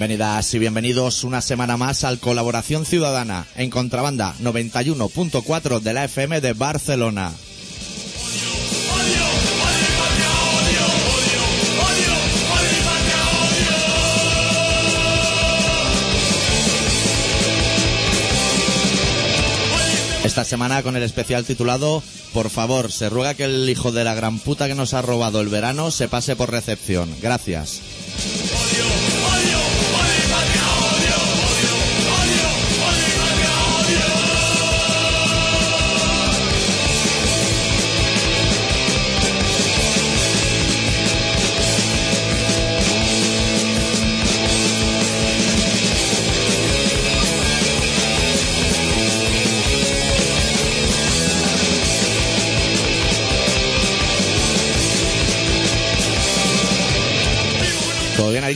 Bienvenidas y bienvenidos una semana más al Colaboración Ciudadana en Contrabanda 91.4 de la FM de Barcelona. Esta semana con el especial titulado Por favor, se ruega que el hijo de la gran puta que nos ha robado el verano se pase por recepción. Gracias.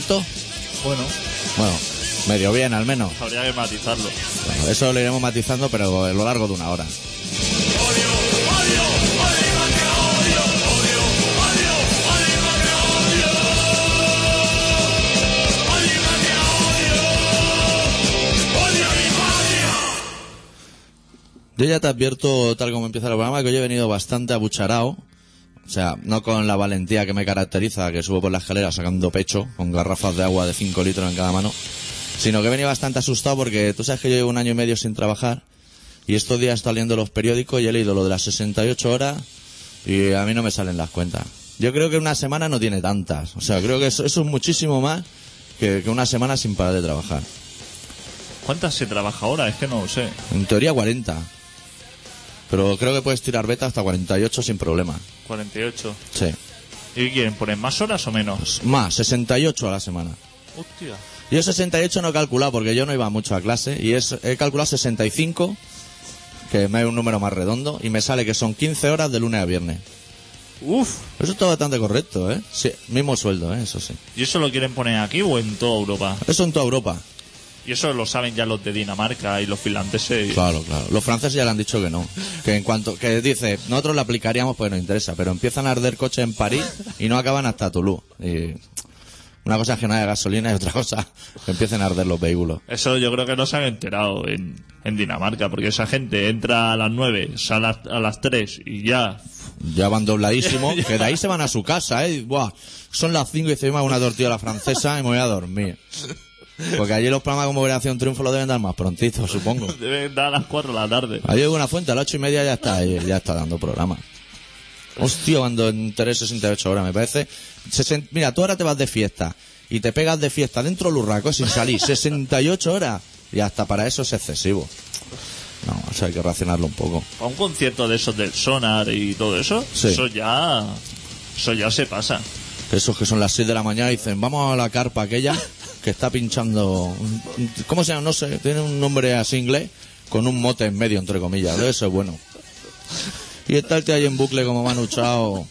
¿Todo bien, Adicto? Bueno, Bueno, medio bien al menos. habría que matizarlo. Bueno, eso lo iremos matizando, pero a lo largo de una hora. Yo ya te advierto, tal como empieza el programa, que hoy he venido bastante abucharado. O sea, no con la valentía que me caracteriza, que subo por la escalera sacando pecho, con garrafas de agua de 5 litros en cada mano, sino que he venido bastante asustado porque tú sabes que yo llevo un año y medio sin trabajar y estos días estoy leyendo los periódicos y he leído lo de las 68 horas y a mí no me salen las cuentas. Yo creo que una semana no tiene tantas. O sea, creo que eso, eso es muchísimo más que, que una semana sin parar de trabajar. ¿Cuántas se trabaja ahora? Es que no lo sé. En teoría 40. Pero creo que puedes tirar beta hasta 48 sin problema. 48. Sí. ¿Y qué quieren? ¿Poner más horas o menos? Más, 68 a la semana. Hostia. Yo 68 no he calculado porque yo no iba mucho a clase y es, he calculado 65, que me es un número más redondo, y me sale que son 15 horas de lunes a viernes. Uf. Eso está bastante correcto, ¿eh? Sí, mismo sueldo, ¿eh? Eso sí. ¿Y eso lo quieren poner aquí o en toda Europa? Eso en toda Europa. Y eso lo saben ya los de Dinamarca y los finlandeses. Claro, claro. Los franceses ya le han dicho que no. Que en cuanto, que dice, nosotros lo aplicaríamos porque nos interesa, pero empiezan a arder coches en París y no acaban hasta Toulouse. Y una cosa es que no haya gasolina y otra cosa que empiecen a arder los vehículos. Eso yo creo que no se han enterado en, en Dinamarca, porque esa gente entra a las 9, sale a, las 3 y ya. Ya van dobladísimos, que de ahí se van a su casa, ¿eh? Buah, son las 5 y dice, me una tortilla a la francesa y me voy a dormir. Porque allí los programas como Operación Triunfo lo deben dar más prontito, supongo. Deben dar a las 4 de la tarde. Allí hay una fuente, a las ocho y media ya está, ya está dando programa. Hostia, cuando enteré 68 horas, me parece. Sesen- Mira, tú ahora te vas de fiesta y te pegas de fiesta dentro del urraco sin salir. 68 horas. Y hasta para eso es excesivo. No, o sea, hay que racionarlo un poco. A un concierto de esos del sonar y todo eso, Sí. eso ya. Eso ya se pasa. Esos que son las 6 de la mañana y dicen, vamos a la carpa aquella que está pinchando. ¿Cómo se llama? No sé, tiene un nombre así inglés con un mote en medio, entre comillas. Eso es bueno. Y está el tío ahí en bucle como Manu Chao.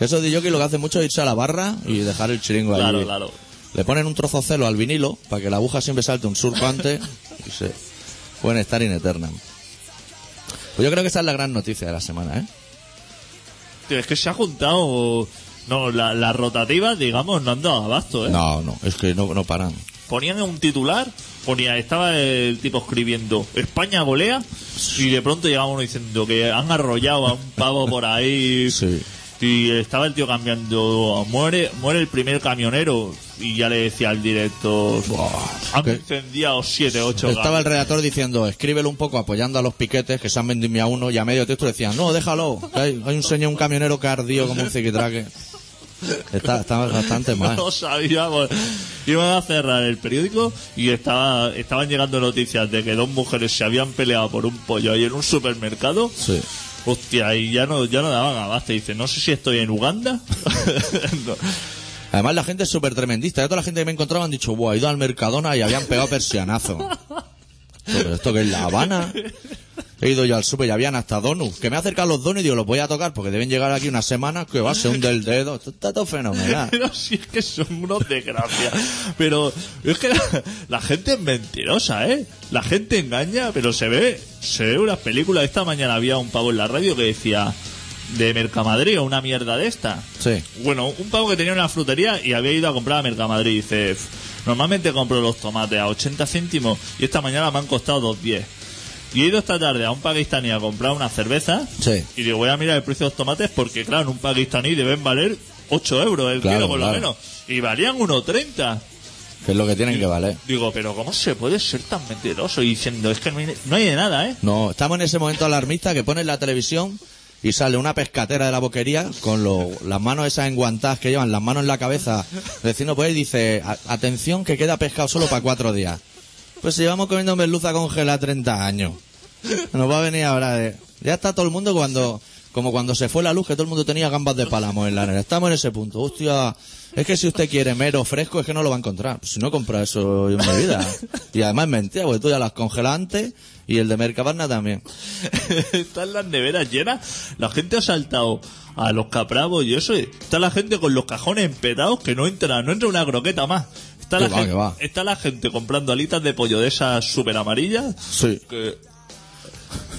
Eso de que lo que hace mucho es irse a la barra y dejar el chiringo Claro, allí. claro. Le ponen un trozo celo al vinilo para que la aguja siempre salte un surco antes y se pueden estar in eternam. Pues yo creo que esa es la gran noticia de la semana, ¿eh? Tío, es que se ha juntado. No, la, la rotativa, digamos, no han dado abasto, ¿eh? No, no, es que no, no paran. Ponían un titular, ponía, estaba el tipo escribiendo España golea, y de pronto llegaba uno diciendo que han arrollado a un pavo por ahí. Sí. Y estaba el tío cambiando, muere, muere el primer camionero, y ya le decía al director, han ¿Qué? incendiado siete, ocho Estaba el gatos". redactor diciendo, escríbelo un poco apoyando a los piquetes que se han vendido a uno y a medio texto decían, no, déjalo. que Hay, hay un señor, un camionero que ha ardido como un ziquitraque. Está, está bastante mal. No sabíamos. Iban a cerrar el periódico y estaba, estaban llegando noticias de que dos mujeres se habían peleado por un pollo ahí en un supermercado. Sí. Hostia, y ya no, ya no daban abasto. Dice, no sé si estoy en Uganda. No. Además la gente es súper tremendista. Ya toda la gente que me encontraba han dicho, buah, he ido al Mercadona y habían pegado persianazo. ¿Pero esto que es La Habana? He ido yo al super y habían hasta donuts. Que me he acercado a los donuts y digo, los voy a tocar porque deben llegar aquí una semana que va a ser un del dedo. Esto está todo fenomenal. Pero si es que son unos desgracias. Pero es que la, la gente es mentirosa, ¿eh? La gente engaña, pero se ve, se ve unas películas. Esta mañana había un pavo en la radio que decía de Mercamadrid o una mierda de esta. Sí. Bueno, un pavo que tenía una frutería y había ido a comprar a Mercamadrid. Dice, Normalmente compro los tomates a 80 céntimos y esta mañana me han costado 2.10. Y he ido esta tarde a un pakistaní a comprar una cerveza Sí. y digo, voy a mirar el precio de los tomates porque, claro, en un pakistaní deben valer 8 euros el Claro, kilo por lo menos. Y valían 1,30. Que es lo que tienen que valer. Digo, pero ¿cómo se puede ser tan mentiroso? Y diciendo, es que no hay, no hay de nada, ¿eh? No, estamos en ese momento alarmista que pones la televisión y sale una pescatera de la boquería con lo- las manos esas enguantadas que llevan, las manos en la cabeza. Vecino pues y dice, "A- atención que queda pescado solo para cuatro días. Pues si llevamos comiendo merluza congelada 30 años. Nos va a venir ahora de... Ya está todo el mundo cuando... Como cuando se fue la luz, que todo el mundo tenía gambas de pálamo en la nevera. Estamos en ese punto. Hostia, es que si usted quiere mero fresco, es que no lo va a encontrar. Pues si no compra eso en mi vida. Y además es mentira, porque tú ya las congelas antes y el de Mercabarna también. Están las neveras llenas. La gente ha saltado a los capravos y eso. Está la gente con los cajones empetados que no entra, no entra una croqueta más. Está la, va, gente, que va. está la gente comprando alitas de pollo de esas súper amarillas Sí. que,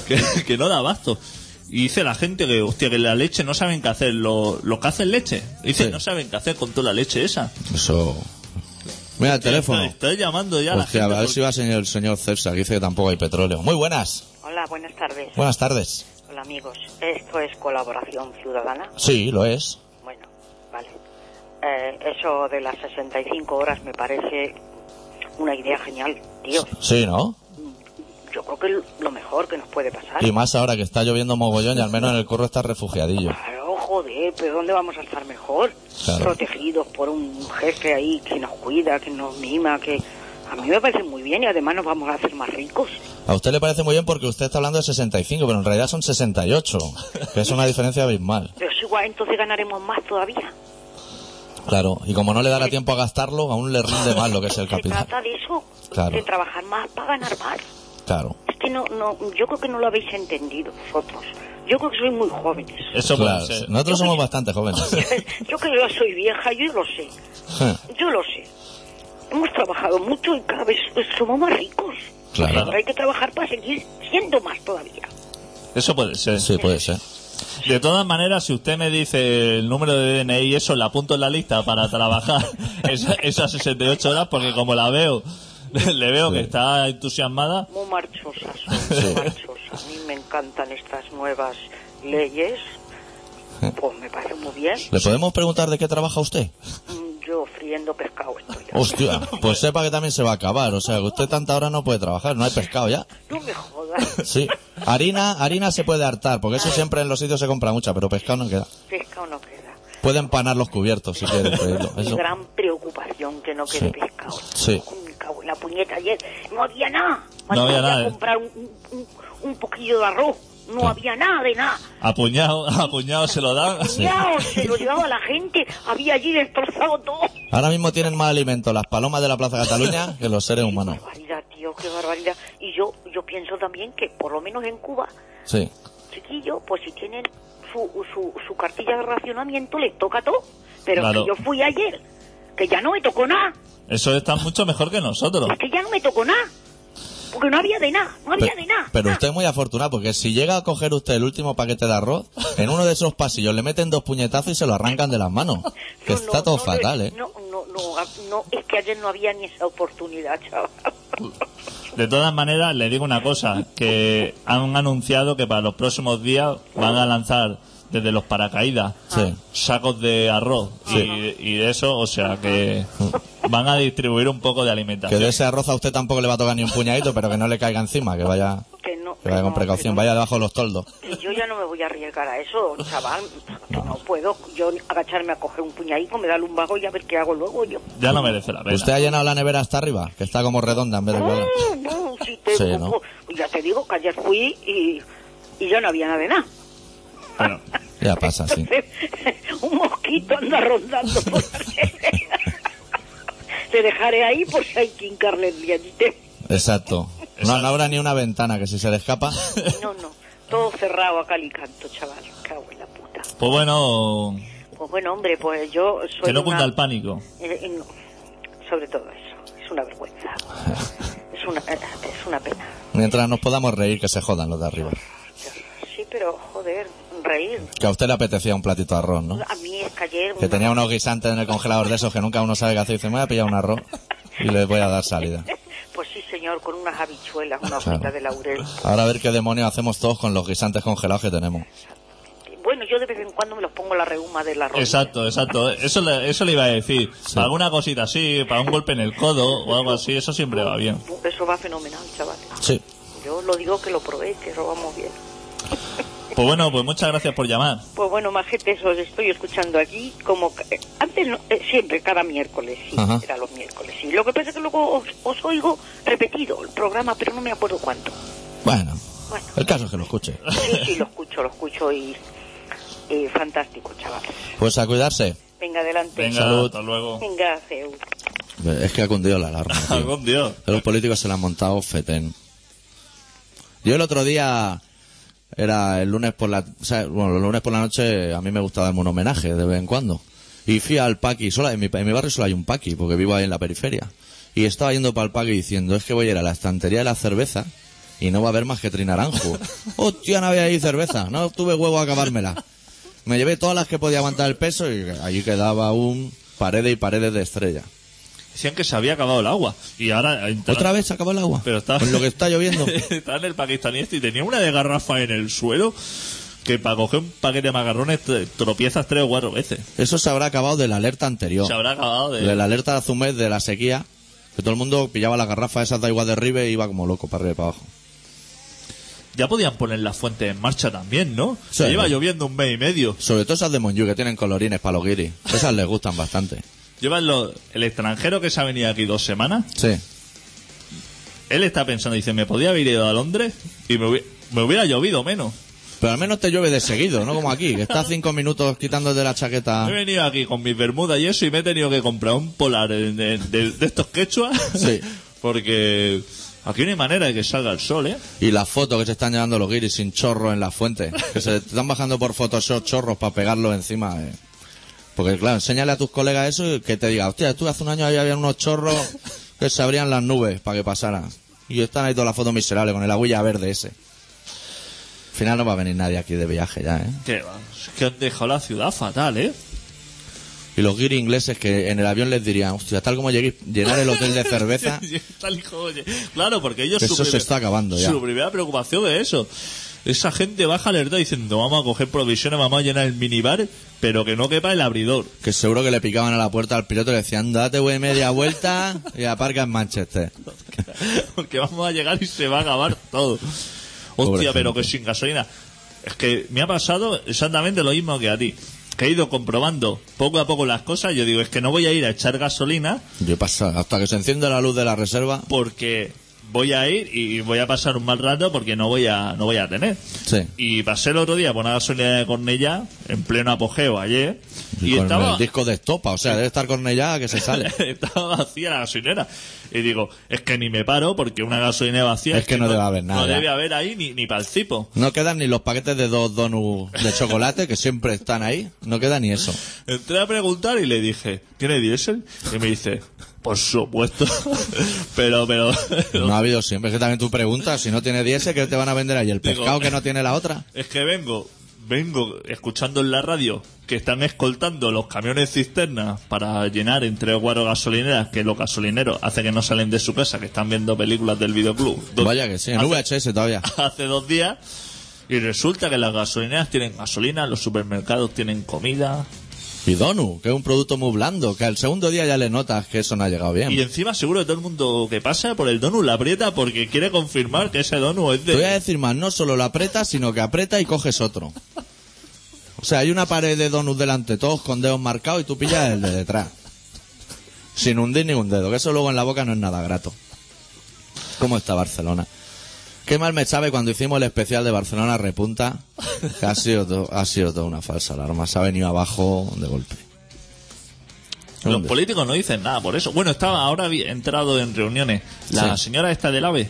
que, que no da abasto. Y dice la gente que, hostia, que la leche no saben qué hacer. Los, los que hacen leche, dice, Sí. no saben qué hacer con toda la leche esa. Eso. Mira el teléfono. Estoy, estoy llamando ya a la gente. a ver porque- si va señor- el señor César, que dice que tampoco hay petróleo. Muy buenas. Hola, buenas tardes. Buenas tardes. Hola amigos. ¿Esto es colaboración ciudadana? Sí, lo es. Eh, eso de las 65 horas me parece una idea genial, tío. Sí, ¿no? Yo creo que es lo mejor que nos puede pasar. Y más ahora que está lloviendo mogollón y al menos en el curro está refugiadillo. Claro, joder, pero ¿dónde vamos a estar mejor? Claro. Protegidos por un jefe ahí que nos cuida, que nos mima, que... A mí me parece muy bien y además nos vamos a hacer más ricos. A usted le parece muy bien porque usted está hablando de 65, pero en realidad son 68, que es una diferencia abismal. Pero es igual, entonces ganaremos más todavía. Claro, y como no le dará tiempo a gastarlo, aún le rinde más lo que es el Se capital. trata de eso, Claro. de trabajar más para ganar más. Claro. Es que no, no, yo creo que no lo habéis entendido vosotros. Yo creo que sois muy jóvenes. Eso puede Claro, ser. nosotros somos bastante jóvenes. Yo que yo soy vieja, yo lo sé. Yo lo sé. Hemos trabajado mucho y cada vez somos más ricos. Claro. Pero hay que trabajar para seguir siendo más todavía. Eso puede ser. Sí, puede ser. De todas maneras, si usted me dice el número de DNI y eso, la apunto en la lista para trabajar esa- esas 68 horas, porque como la veo, le veo que está entusiasmada. Muy marchosas, muy marchosas. A mí me encantan estas nuevas leyes. Pues me parece muy bien. ¿Le podemos preguntar de qué trabaja usted? Yo friendo pescado estoy. Hostia, pues sepa que también se va a acabar. O sea, que usted tanta hora no puede trabajar, no hay pescado ya. No me jodas. Sí. Harina, harina se puede hartar, porque eso siempre en los sitios se compra mucha, pero pescado no queda. Pescado no queda. Puede empanar los cubiertos si quiere Eso. gran preocupación que no quede Sí. pescado. Sí. La puñeta ayer. No había nada. No había nada, ¿eh? comprar un, un, un poquillo de arroz. No había nada de nada. Apuñado, apuñado se lo dan. Ya, se lo llevaba la gente. Había allí destrozado todo. Ahora mismo tienen más alimento las palomas de la Plaza Cataluña que los seres humanos. Barbaridad, tío, qué barbaridad. Y yo, yo pienso también que por lo menos en Cuba, Sí. chiquillo, pues si tienen su, su, su cartilla de racionamiento, les toca todo. Pero Claro. que yo fui ayer, que ya no me tocó nada. Eso está mucho mejor que nosotros. Es que ya no me tocó nada. Porque no había de nada, no había de nada. Pero usted es muy afortunado, porque si llega a coger usted el último paquete de arroz, en uno de esos pasillos le meten dos puñetazos y se lo arrancan de las manos. Que No, está no, todo no, fatal, ¿eh? No, no, no, es que ayer no había ni esa oportunidad, chaval. De todas maneras, le digo una cosa, que han anunciado que para los próximos días van a lanzar desde los paracaídas Sí. sacos de arroz y, y de eso, o sea que van a distribuir un poco de Que alimentación. de ese arroz a usted tampoco le va a tocar ni un puñadito, pero que no le caiga encima, que vaya, Que no, que vaya con no, precaución, que no. vaya debajo de los toldos. Que yo ya no me voy a arriesgar a eso, chaval. Que no puedo yo agacharme a coger un puñadico, me da un bajo y a ver qué hago luego yo. Ya no merece la pena. ¿Usted ha llenado la nevera hasta arriba? Que está como redonda en vez de cuadrada. No, no, si te Sí, ¿no? Ya te digo que ayer fui y, y ya no había nada de nada. Bueno, Ya pasa, sí. un mosquito anda rondando por. Te dejaré ahí por si hay que hincarle el diente. Exacto. No, no habrá ni una ventana que si se le escapa. No, no, todo cerrado a cal y canto, chaval. Cago en la puta. pues bueno, Pues bueno, hombre, pues yo soy que no una- cunda el pánico. Eh, eh, no. Sobre todo eso. Es una vergüenza. es, una, es una pena. Mientras nos podamos reír, que se jodan los de arriba. Sí, pero joder, Que a usted le apetecía un platito de arroz, ¿no? A mí es que ayer... Que tenía unos guisantes en el congelador de esos que nunca uno sabe qué hacer y dice, me voy a pillar un arroz. y les voy a dar salida. Pues sí, señor, con unas habichuelas, una Claro. hojita de laurel. Ahora a ver qué demonios hacemos todos con los guisantes congelados que tenemos. Bueno, yo de vez en cuando me los pongo la reuma de la rodilla. Exacto, exacto. Eso le, eso le iba a decir. Sí. Para alguna cosita así, para un golpe en el codo o algo así, eso siempre va bien. Eso va fenomenal, chavales. Sí. Yo lo digo que lo probé, que eso vamos bien. Pues bueno, pues muchas gracias por llamar. Pues bueno, majetes, os estoy escuchando aquí como... eh, Antes, no- eh, siempre, cada miércoles, sí, Ajá. era los miércoles, sí. Lo que pasa es que luego os, os oigo repetido el programa, pero no me acuerdo cuánto. Bueno, Bueno, el caso es que lo escuche. sí, sí, lo escucho, lo escucho y... y fantástico, chavales. Pues a cuidarse. Venga, adelante. Venga, Salud. hasta luego. Venga, Zeus. Es que ha cundido la alarma. tío. Algún Dios. Los políticos se la han montado fetén. Yo el otro día era el lunes por la, o sea, bueno, los lunes por la noche a mí me gusta darme un homenaje de vez en cuando. Y fui al Paqui, solo en mi, en mi barrio solo hay un Paqui, porque vivo ahí en la periferia. Y estaba yendo para el Paqui diciendo, es que voy a ir a la estantería de la cerveza y no va a haber más que trinaranjo. Hostia, no había ahí cerveza, no tuve huevo a acabármela. Me llevé todas las que podía aguantar el peso y allí quedaba un paredes y paredes de estrella. Decían que se había acabado el agua. Y ahora... ¿Otra vez se acabó el agua? Pero está... Con lo que está lloviendo. está en el pakistaní este y tenía una de garrafa en el suelo que para coger un paquete de macarrones tropiezas tres o cuatro veces. Eso se habrá acabado de la alerta anterior. Se habrá acabado de... De la alerta de Azumez de la sequía. Que todo el mundo pillaba las garrafas esas de agua de Ribe y iba como loco para arriba y para abajo. Ya podían poner la fuente en marcha también, ¿no? Sí. Se lleva lloviendo un mes y medio. Sobre todo esas de Monju que tienen colorines para los guiris. Esas les gustan bastante. Llevan lo- el extranjero que se ha venido aquí dos semanas. Sí. Él está pensando, dice, me podía haber ido a Londres y me, hubi- me hubiera llovido menos. Pero al menos te llueve de seguido, no como aquí, que estás cinco minutos quitándote la chaqueta. He venido aquí con mis bermudas y eso y me he tenido que comprar un polar de, de- de- de estos quechua. Sí. Porque aquí no hay manera de que salga el sol, ¿eh? Y las fotos que se están llevando los guiris sin chorros en la fuente. Que se están bajando por Photoshop chorros para pegarlos encima. eh. Porque claro, enséñale a tus colegas eso y que te diga, hostia, tú hace un año ahí había unos chorros que se abrían las nubes para que pasaran. Y están ahí todas las fotos miserables con el agüilla verde ese. Al final no va a venir nadie aquí de viaje ya, ¿eh? Que, va, es que han dejado la ciudad fatal, ¿eh? Y los guiris ingleses que en el avión les dirían, hostia, tal como lleguéis, llenar el hotel de cerveza. Hijo, oye. Claro, porque ellos Eso su se está acabando ya. Su primera preocupación es eso. Esa gente baja alerta diciendo, vamos a coger provisiones, vamos a llenar el minibar, pero que no quepa el abridor. Que seguro que le picaban a la puerta al piloto y le decían, date güey media vuelta y aparca en Manchester. Porque vamos a llegar y se va a acabar todo. Hostia, pero que sin gasolina. Es que me ha pasado exactamente lo mismo que a ti. Que he ido comprobando poco a poco las cosas. Yo digo, es que no voy a ir a echar gasolina Yo paso, hasta que se enciende la luz de la reserva. porque voy a ir y voy a pasar un mal rato porque no voy a, no voy a tener. Sí. Y pasé el otro día por una gasolina de Cornellá, en pleno apogeo ayer, y, con estaba, el disco de estopa, o sea, debe estar Cornellá que se sale. estaba vacía la gasolinera. Y digo, es que ni me paro porque una gasolina vacía. Es que no debe haber nada. No debe haber ahí ni, ni para el cipo. No quedan ni los paquetes de dos donuts de chocolate que siempre están ahí. No queda ni eso. Entré a preguntar y le dije, ¿tiene diésel? Y me dice, por supuesto. pero, pero. No ha habido siempre. Es que también tú preguntas, si no tiene diésel, ¿qué te van a vender ahí? ¿El Digo, pescado que no tiene la otra? Es que vengo, vengo escuchando en la radio que están escoltando los camiones cisternas para llenar en tres o cuatro gasolineras que los gasolineros hace que no salen de su casa, que están viendo películas del videoclub. Vaya que sí, en hace, VHS todavía. hace dos días y resulta que las gasolineras tienen gasolina, los supermercados tienen comida Y donut, que es un producto muy blando, que al segundo día ya le notas que eso no ha llegado bien. y encima seguro que todo el mundo que pasa por el donut la aprieta porque quiere confirmar que ese donut es Te voy a de... decir más, no solo lo aprietas, sino que aprieta y coges otro. O sea, hay una pared de donuts delante, todos con dedos marcados, y tú pillas el de detrás. Sin hundir ningún dedo, que eso luego en la boca no es nada grato. ¿Cómo está Barcelona? Qué mal me sabe cuando hicimos el especial de Barcelona Repunta, que ha sido, to- ha sido toda una falsa alarma. Se ha venido abajo de golpe. Los ¿Dónde? políticos no dicen nada por eso. Bueno, estaba ahora vi- entrado en reuniones. La Sí. señora esta del AVE,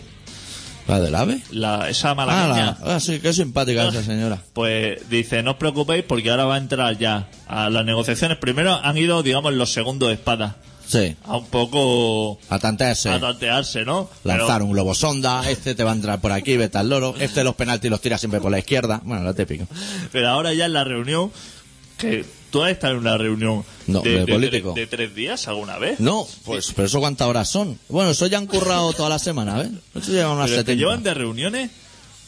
¿La del ave? la, esa Ah, malagueña, la- ah, sí, qué simpática esa señora. pues dice, no os preocupéis porque ahora va a entrar ya a las negociaciones. Primero han ido, digamos, los segundos de espada. Sí, A un poco a tantearse. a tantearse, ¿no? Lanzar Pero- un globo sonda, este te va a entrar por aquí, vete al loro, este los penaltis los tira siempre por la izquierda, bueno, lo típico. Pero ahora ya en la reunión Que tú has estado en una reunión No, de político. de tres días alguna vez. No, pues, pero eso cuántas horas son. Bueno, eso ya han currado toda la semana, ¿ves? Eso llevan unas Pero es que 70. llevan de reuniones,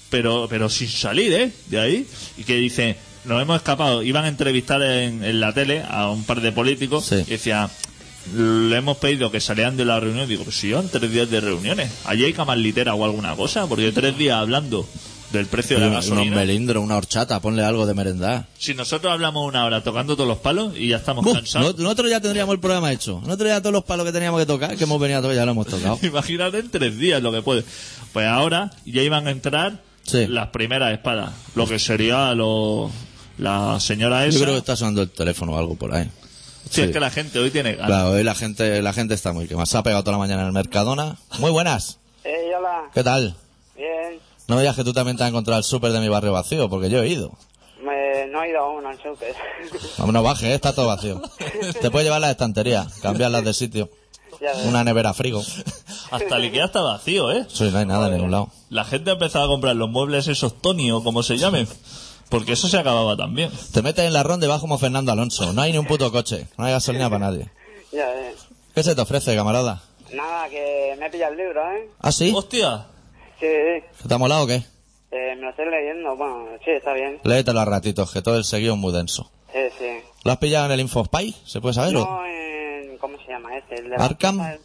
pero, pero sin salir, ¿eh? De ahí. Y que dicen, nos hemos escapado. Iban a entrevistar en, en la tele a un par de políticos Sí. y decían, le hemos pedido que salieran de la reunión. Digo, pues si llevan tres días de reuniones. Allí hay camas litera o alguna cosa, porque tres días hablando del precio de la gasolina. melindros, una horchata, ponle algo de merendar. Si nosotros hablamos una hora tocando todos los palos y ya estamos Buf, cansados. no- nosotros ya tendríamos el programa hecho. Nosotros ya todos los palos que teníamos que tocar, que hemos venido a tocar, ya lo hemos tocado. Imagínate en tres días lo que puede. Pues ahora ya iban a entrar Sí. las primeras espadas. Lo que sería lo, la señora Yo esa. creo que está sonando el teléfono o algo por ahí. Sí, es que la gente hoy tiene ganas. Claro, hoy la gente, la gente está muy quemada. Se ha pegado toda la mañana en el Mercadona. Muy buenas. Eh, hola. ¿Qué tal? Bien. No me digas que tú también te has encontrado el súper de mi barrio vacío, porque yo he ido. Me, no he ido aún al súper. No, no bajes, ¿eh? está todo vacío. Te puedes llevar las estanterías, cambiarlas de sitio. Una nevera frigo. Hasta el Ikea está vacío, ¿eh? Sí, no hay nada en ningún lado. La gente ha empezado a comprar los muebles esos Tony o como se llamen. Porque eso se acababa también. Te metes en la ronda y vas como Fernando Alonso. No hay ni un puto coche. No hay gasolina para nadie. Ya ves. ¿Qué se te ofrece, camarada? Nada, que me he pillado el libro, ¿eh? ¿Ah, sí? Hostia. Sí, sí. ¿Te ha molado o qué? Eh, me lo estoy leyendo. Bueno, sí, está bien. Léetelo a ratitos, que todo el seguido es muy denso. Sí, sí. ¿Lo has pillado en el InfoSpy? ¿Se puede saber? o? No en... ¿Cómo se llama este? El de ¿Arkham?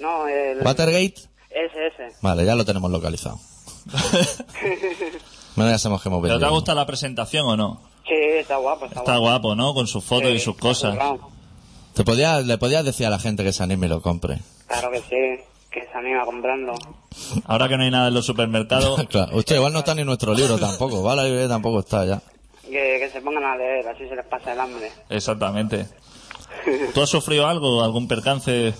No, el... ¿Watergate? Ese, ese. Vale, ya lo tenemos localizado. Bueno, ya sabemos que hemos ¿Pero venido. te ha gustado la presentación o no? Sí, está guapo, está, Está guapo, ¿no? Con sus fotos Sí, y sus cosas. currado. ¿Te podías, le podías decir a la gente que se anime y lo compre. Claro que sí, que se anima comprando. Ahora que no hay nada en los supermercados, claro. Usted igual no está ni nuestro libro tampoco. ¿vale? La librería tampoco está ya. Que, que se pongan a leer, así se les pasa el hambre. exactamente. ¿Tú has sufrido algo, algún percance?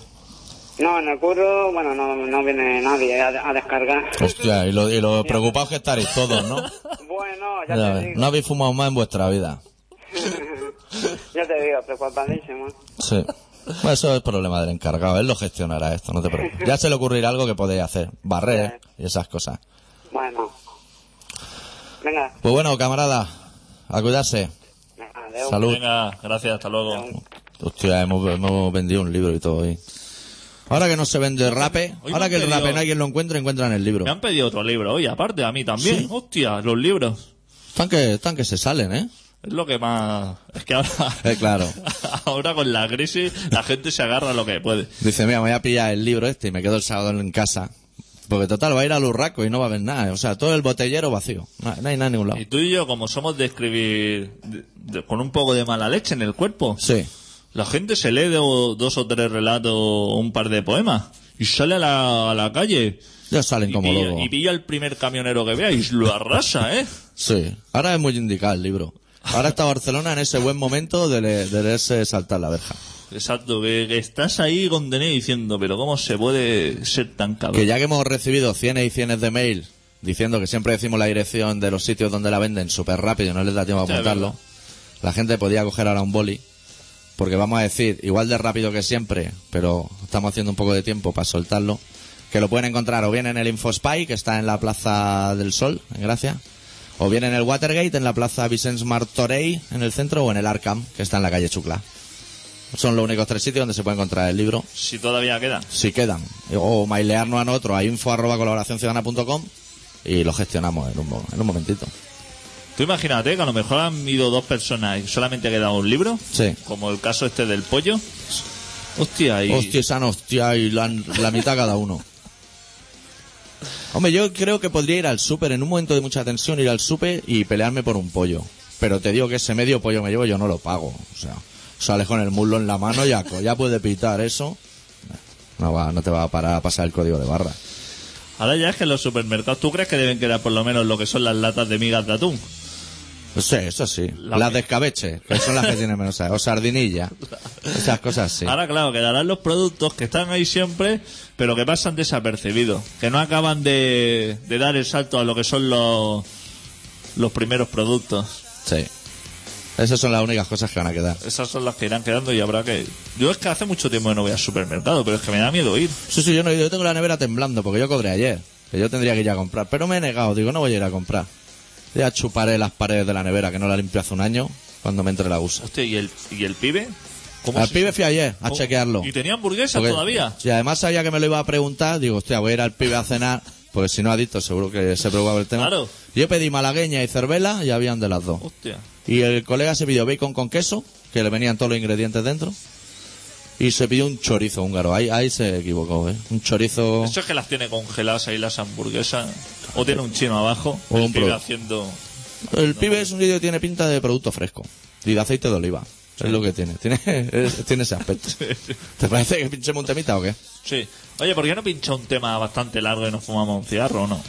No, en el curro, bueno, no, no viene nadie a, a descargar. Hostia, y lo, y lo preocupados que estaréis todos, ¿no? Bueno, ya Ya te ves, digo. No habéis fumado más en vuestra vida. Ya te digo, preocupadísimo. Sí. Bueno, eso es problema del encargado. Él lo gestionará esto, no te preocupes. Ya se le ocurrirá algo que podéis hacer. Barrer y esas cosas. Bueno. Venga, Pues bueno, camarada, a cuidarse. Salud. Venga, gracias, hasta luego. Hostia, hemos, hemos vendido un libro y todo hoy. Ahora que no se vende rape, Hoy me ahora que el rape quien lo encuentre, encuentran el libro. Me han pedido otro libro hoy, aparte, a mí también. ¿Sí? Hostia, los libros. Están que, están que se salen, ¿eh? Es lo que más... Es que ahora... Eh, claro. ahora con la crisis la gente se agarra lo que puede. Dice, mira, me voy a pillar el libro este y me quedo el sábado en casa. Porque total, va a ir al urraco y no va a haber nada. O sea, todo el botellero vacío. No, no hay nada en ningún lado. Y tú y yo, como somos de escribir de- de- con un poco de mala leche en el cuerpo, Sí. La gente se lee do- dos o tres relatos o un par de poemas y sale a la, a la calle Ya salen y como pilla, y pilla el primer camionero que vea y lo arrasa, ¿eh? Sí. Ahora es muy indicado el libro. Ahora está Barcelona en ese buen momento de, le- de leerse saltar la verja. Exacto, que, que estás ahí con Dené diciendo, pero ¿cómo se puede ser tan cabrón? Que ya que hemos recibido cienes y cienes de mail diciendo que siempre decimos la dirección de los sitios donde la venden súper rápido y no les da tiempo a apuntarlo, la gente podía coger ahora un boli. Porque vamos a decir, igual de rápido que siempre, pero estamos haciendo un poco de tiempo para soltarlo, que lo pueden encontrar o bien en el InfoSpy, que está en la Plaza del Sol, en Gracia, o bien en el Watergate, en la Plaza Vicens Martorell, en el centro, o en el Arkham, que está en la calle Chucla. Son los únicos tres sitios donde se puede encontrar el libro Si todavía quedan. si quedan. O mailearnos a nosotros a info arroba colaboracionciudadana.com y lo gestionamos en un, mo- en un momentito. Tú imagínate que a lo mejor han ido dos personas y solamente ha quedado un libro, Sí. como el caso este del pollo. Hostia, y... Hostia, esa hostia y la, la mitad cada uno. Hombre, yo creo que podría ir al súper en un momento de mucha tensión, ir al súper y pelearme por un pollo. Pero te digo que ese medio pollo me llevo, yo no lo pago. O sea, sales con el muslo en la mano y ya, ya puede pitar eso. No, va, no te va a parar a pasar el código de barra. Ahora ya es que en los supermercados, ¿tú crees que deben quedar por lo menos lo que son las latas de migas de atún? Sí, eso sí. La- Las de escabeche, que son las que tienen menos sal. O sardinilla. Esas cosas sí. Ahora, claro, quedarán los productos que están ahí siempre, pero que pasan desapercibidos, que no acaban de, de dar el salto a lo que son los, los primeros productos. Sí. Esas son las únicas cosas que van a quedar. Esas son las que irán quedando y habrá que... Yo es que hace mucho tiempo que no voy al supermercado, pero es que me da miedo ir. Sí, sí, yo no he ido. Yo tengo la nevera temblando porque yo cobré ayer. Que yo tendría que ir a comprar. Pero me he negado. Digo, no voy a ir a comprar. Ya chuparé las paredes de la nevera que no la limpié hace un año. cuando me entre la USA. Hostia, ¿y el, y el pibe? ¿Cómo Al se- pibe fui ayer a chequearlo. ¿Y tenía hamburguesa Porque- todavía? Si además sabía que me lo iba a preguntar, digo, hostia, voy a ir al pibe a cenar, porque si no adicto seguro que se preocupa por el tema. Claro. Yo pedí malagueña y cervela y habían de las dos. Hostia. Y el colega se pidió bacon con queso, que le venían todos los ingredientes dentro. Y se pidió un chorizo húngaro. Ahí, ahí se equivocó, ¿eh? Un chorizo... Eso es que las tiene congeladas ahí las hamburguesas. O tiene un chino abajo. O un pibe haciendo... El pibe es un que tiene pinta de producto fresco. Y de aceite de oliva. Es lo que tiene. Tiene, es- tiene ese aspecto. ¿Te parece que pinchemos un temita o qué? Sí. Oye, ¿por qué no pincha un tema bastante largo y nos fumamos un cigarro o no?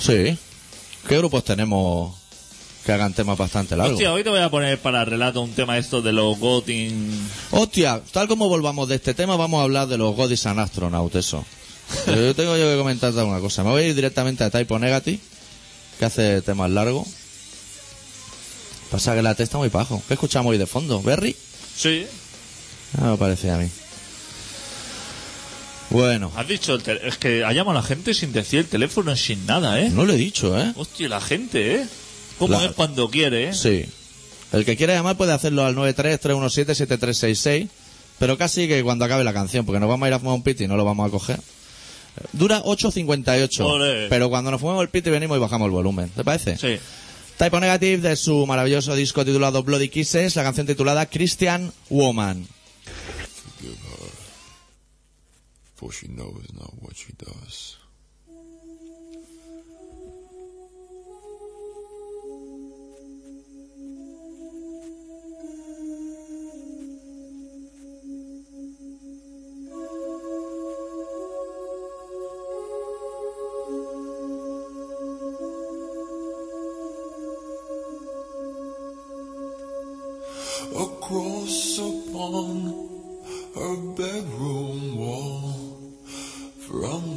Sí. ¿Qué grupos tenemos que hagan temas bastante largos? Hostia, hoy te voy a poner para relato un tema esto de los Gotin... Hostia, tal como volvamos de este tema, vamos a hablar de los Godis and Astronaut, eso. Pero yo tengo yo que comentarte alguna cosa. Me voy a ir directamente a Typo Negative, que hace temas largos. Pasa que la T está muy bajo. ¿Qué escuchamos hoy de fondo? ¿Berry? Sí. Ah, me parecía a mí. Bueno, Has dicho... el Es que ha llamado a la gente sin decir el teléfono, sin nada, ¿eh? no lo he dicho, ¿eh? Hostia, la gente, ¿eh? ¿Cómo La- es cuando quiere, eh? Sí. El que quiera llamar puede hacerlo al 93-317-7366, pero casi que cuando acabe la canción, porque nos vamos a ir a fumar un piti y no lo vamos a coger. Dura 8.58, Ole. pero cuando nos fumemos el piti venimos y bajamos el volumen. ¿Te parece? Sí. Typo Negative de su maravilloso disco titulado Bloody Kisses, la canción titulada Christian Woman. Forgive her, for she knows not what she does. Upon her bedroom wall, from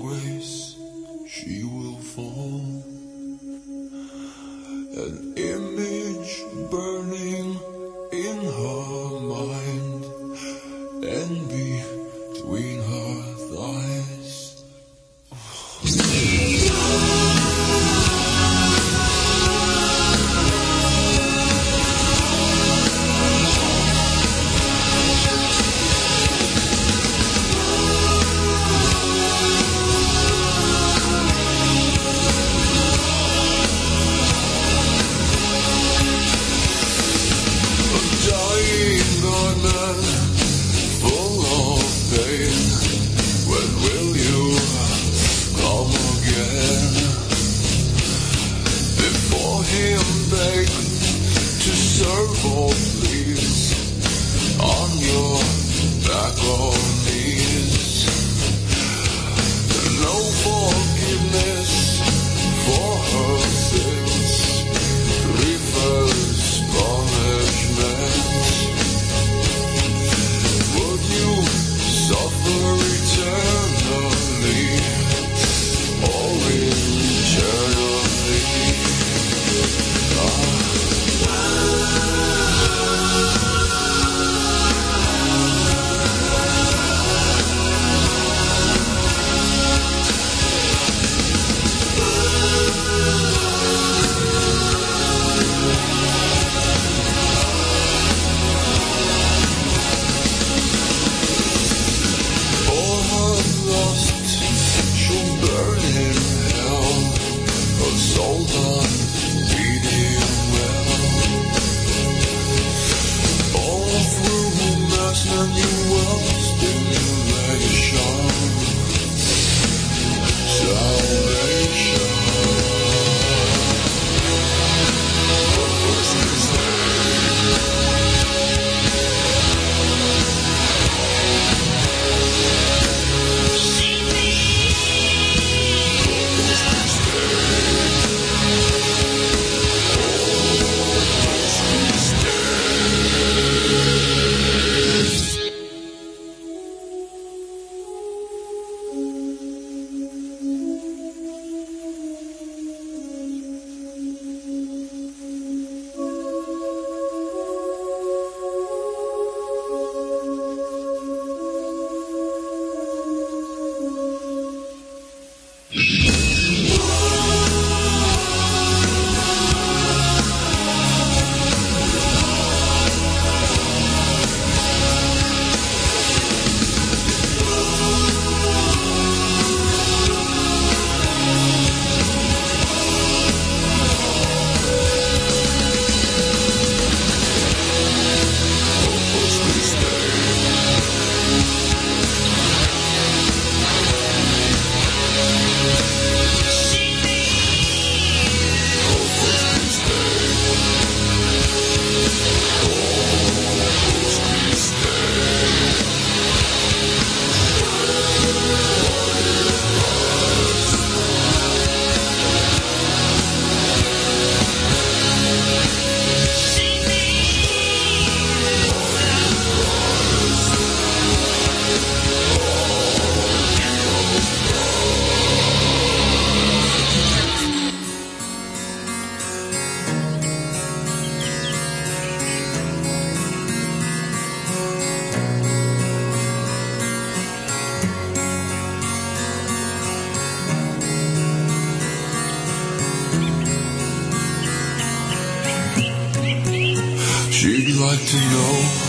like to know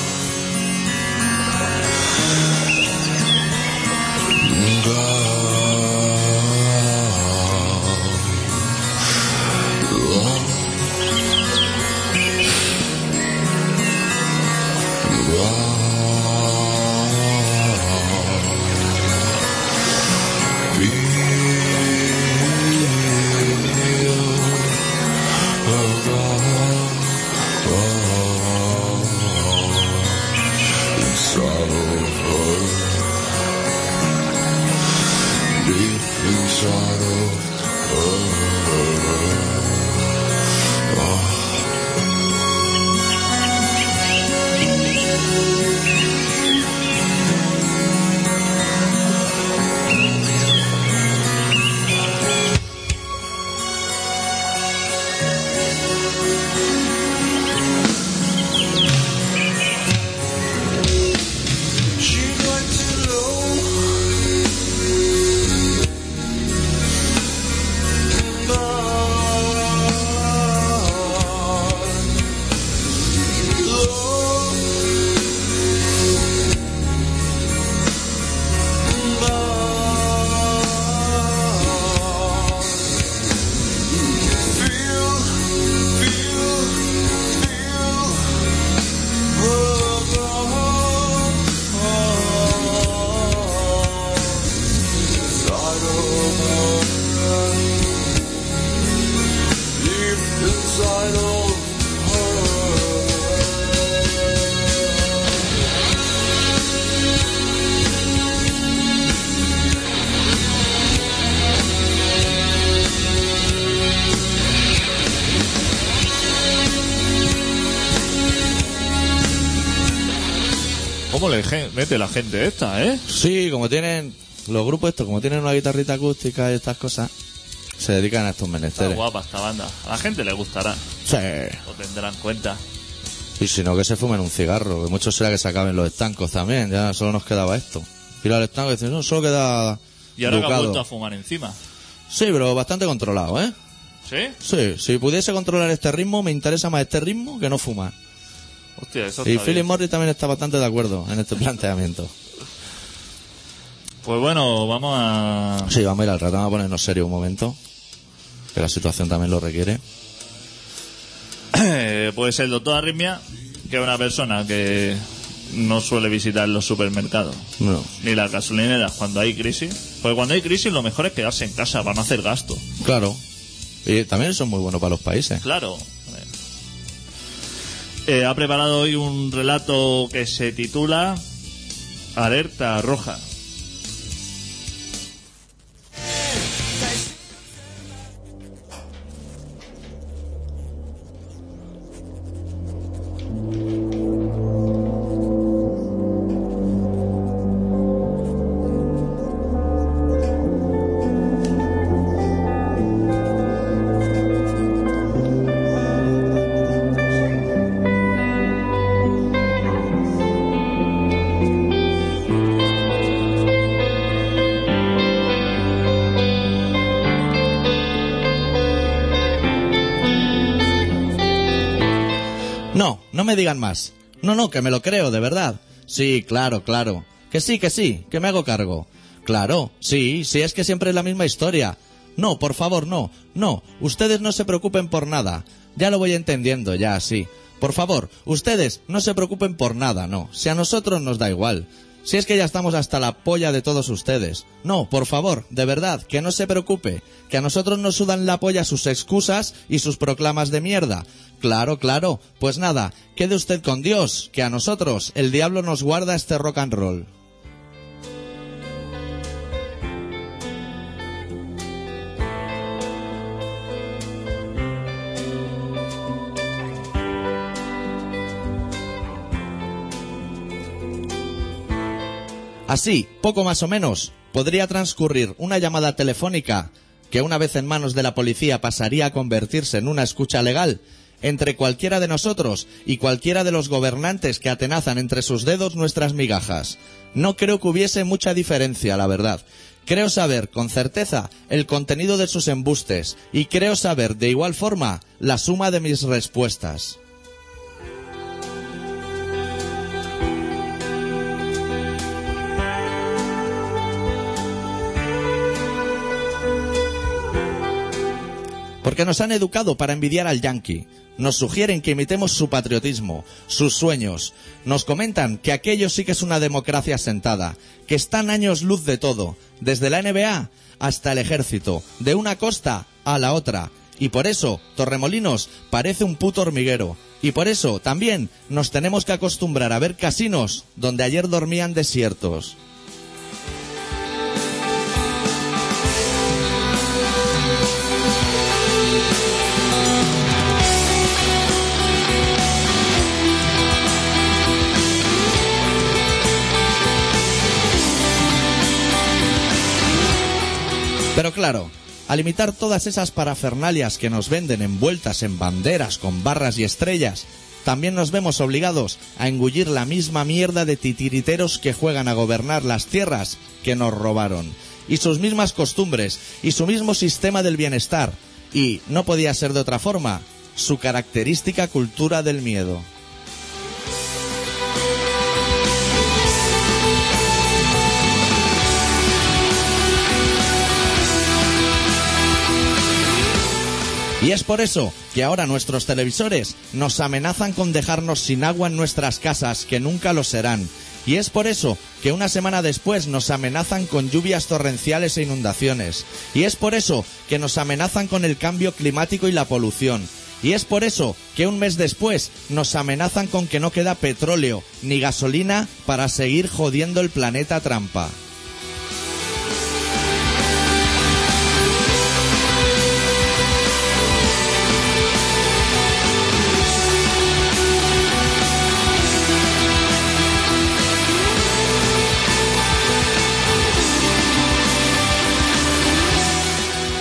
le gen- mete la gente esta, eh? Sí, como tienen los grupos estos, como tienen una guitarrita acústica y estas cosas, se dedican a estos Está menesteres. guapa esta banda. A la gente le gustará. Sí. Lo tendrán en cuenta. Y si no, que se fumen un cigarro, que mucho será que se acaben los estancos también, ya solo nos quedaba esto. Ir al estanco y decir, no, solo queda Y ahora que ha Ducado. vuelto a fumar encima. Sí, pero bastante controlado, ¿eh? ¿Sí? Sí, si pudiese controlar este ritmo, me interesa más este ritmo que no fumar. Hostia, eso Y Philip. Morris también está bastante de acuerdo en este planteamiento. Pues bueno, vamos a... Sí, vamos a ir al rato, vamos a ponernos serio un momento, que la situación también lo requiere. pues el doctor Arritmia, que es una persona que no suele visitar los supermercados No, ni las gasolineras cuando hay crisis. Porque cuando hay crisis lo mejor es quedarse en casa para no hacer gasto. claro. Y también eso es muy bueno para los países. Claro. Eh, ha preparado hoy un relato que se titula Alerta Roja. No, no me digan más. No, no, que me lo creo, de verdad. Sí, claro, claro. Que sí, que sí, que me hago cargo. Claro, sí, sí, es que siempre es la misma historia. No, por favor, no, no, ustedes no se preocupen por nada. Ya lo voy entendiendo, ya, sí. Por favor, ustedes no se preocupen por nada, no. Si a nosotros nos da igual. Si es que ya estamos hasta la polla de todos ustedes. No, por favor, de verdad, que no se preocupe. Que a nosotros nos sudan la polla sus excusas y sus proclamas de mierda. Claro, claro. Pues nada, quede usted con Dios, que a nosotros el diablo nos guarda este rock and roll. Así, poco más o menos, podría transcurrir una llamada telefónica que una vez en manos de la policía pasaría a convertirse en una escucha legal entre cualquiera de nosotros y cualquiera de los gobernantes que atenazan entre sus dedos nuestras migajas. No creo que hubiese mucha diferencia, la verdad. Creo saber con certeza el contenido de sus embustes y creo saber de igual forma la suma de mis respuestas. Porque nos han educado para envidiar al yankee. Nos sugieren que imitemos su patriotismo, sus sueños. Nos comentan que aquello sí que es una democracia sentada, que están años luz de todo, desde la NBA hasta el ejército, de una costa a la otra. Y por eso, Torremolinos parece un puto hormiguero. Y por eso, también, nos tenemos que acostumbrar a ver casinos donde ayer dormían desiertos. Pero claro, al imitar todas esas parafernalias que nos venden envueltas en banderas con barras y estrellas, también nos vemos obligados a engullir la misma mierda de titiriteros que juegan a gobernar las tierras que nos robaron, y sus mismas costumbres, y su mismo sistema del bienestar, y, no podía ser de otra forma, su característica cultura del miedo. Y es por eso que ahora nuestros televisores nos amenazan con dejarnos sin agua en nuestras casas, que nunca lo serán. Y es por eso que una semana después nos amenazan con lluvias torrenciales e inundaciones. Y es por eso que nos amenazan con el cambio climático y la polución. Y es por eso que un mes después nos amenazan con que no queda petróleo ni gasolina para seguir jodiendo el planeta trampa.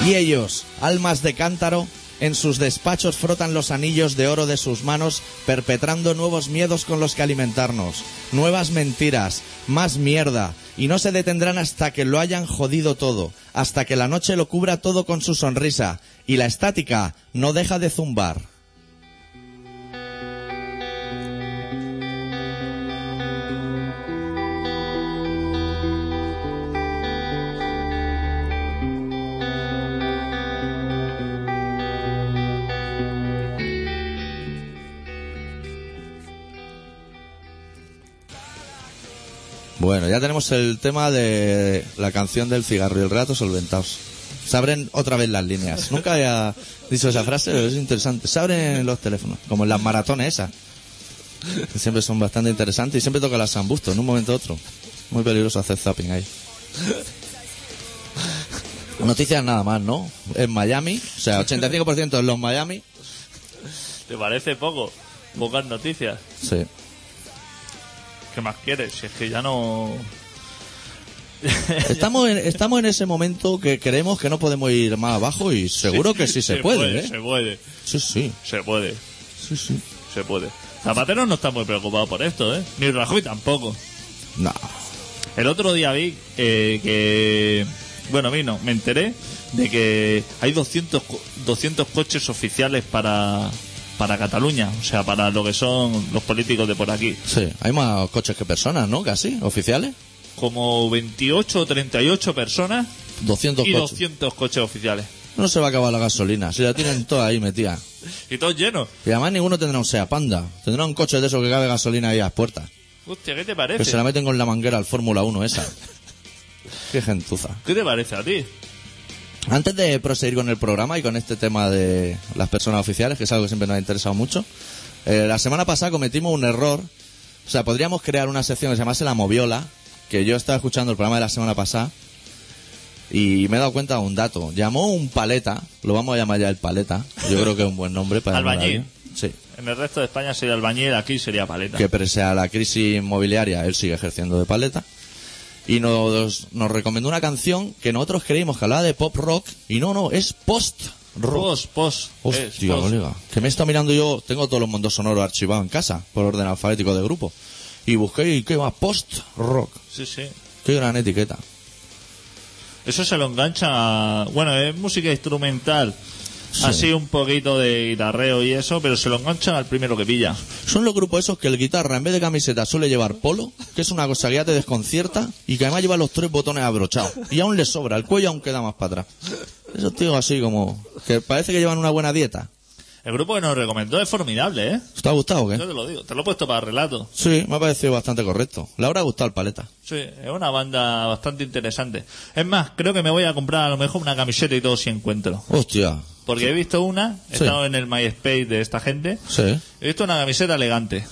Y ellos, almas de cántaro, en sus despachos frotan los anillos de oro de sus manos, perpetrando nuevos miedos con los que alimentarnos, nuevas mentiras, más mierda, y no se detendrán hasta que lo hayan jodido todo, hasta que la noche lo cubra todo con su sonrisa, y la estática no deja de zumbar. Tenemos el tema de la canción del cigarro y el relato solventados. Se abren otra vez las líneas. Nunca había dicho esa frase, pero es interesante. Se abren los teléfonos, como en las maratones esas. Que siempre son bastante interesantes y siempre toca las Sambusto en un momento u otro. Muy peligroso hacer zapping ahí. Noticias nada más, ¿no? En Miami, o sea, 85% en los Miami. ¿Te parece poco? Pocas noticias. Sí. ¿Qué más quieres? Si es que ya no... Estamos en, estamos en ese momento que creemos que no podemos ir más abajo y seguro que sí se, puede, ¿eh? Se puede, Sí, sí. se puede, Sí, sí. se puede. Zapatero no está muy preocupado por esto, ¿eh? Ni Rajoy tampoco. No. El otro día vi eh, que... Bueno, vino, me enteré de que hay 200, co- 200 coches oficiales para, para Cataluña, o sea, para lo que son los políticos de por aquí. Sí, hay más coches que personas, ¿no? Casi, oficiales. Como 28 o 38 personas 200 y coches. 200 coches oficiales. No se va a acabar la gasolina, si la tienen toda ahí metida. Y todos llenos. Y además ninguno tendrá un Sea Panda. Tendrá un coche de esos que cabe gasolina ahí a las puertas. Hostia, ¿qué te Que parece? se la meten con la manguera al Fórmula 1 esa. Qué gentuza. ¿Qué te parece a ti? Antes de proseguir con el programa y con este tema de las personas oficiales, que es algo que siempre nos ha interesado mucho, eh, la semana pasada cometimos un error. O sea, podríamos crear una sección que se llamase La Moviola, que yo estaba escuchando el programa de la semana pasada y me he dado cuenta de un dato. Llamó un paleta, lo vamos a llamar ya el paleta, yo creo que es un buen nombre para Albañil. Sí, En el resto de España sería albañil, aquí sería paleta. que pese a la crisis inmobiliaria, él sigue ejerciendo de paleta. Y nos, nos recomendó una canción que nosotros creímos que hablaba de pop rock, y no, no, es post rock. Post, post. Hostia, es post. colega. Que me está mirando yo, tengo todos los mundos sonoros archivados en casa, por orden alfabético de grupo. Y busqué, ¿y qué va? Post-rock. Sí, sí. Qué gran etiqueta. Eso se lo engancha a... Bueno, es música instrumental. Sí. Así un poquito de guitarreo y eso, pero se lo enganchan al primero que pilla. Son los grupos esos que el guitarra, en vez de camiseta, suele llevar polo, que es una cosa que ya te desconcierta, y que además lleva los tres botones abrochados. Y aún le sobra, el cuello aún queda más para atrás. Esos tíos así como... Que parece que llevan una buena dieta. El grupo que nos recomendó es formidable, ¿eh? ¿Te ha gustado o Yo qué? te lo digo, te lo he puesto para relato. Sí, me ha parecido bastante correcto. Le habrá gustado el paleta. Sí, es una banda bastante interesante. Es más, creo que me voy a comprar a lo mejor una camiseta y todo si encuentro. Hostia. Porque he visto una, he Sí. estado en el MySpace de esta gente, Sí, he visto una camiseta elegante.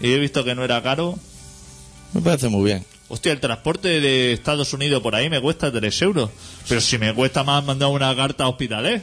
Y he visto que no era caro. me parece muy bien. Hostia, el transporte de Estados Unidos por ahí me cuesta 3 euros. Pero si me cuesta más mandar una carta a hospitales.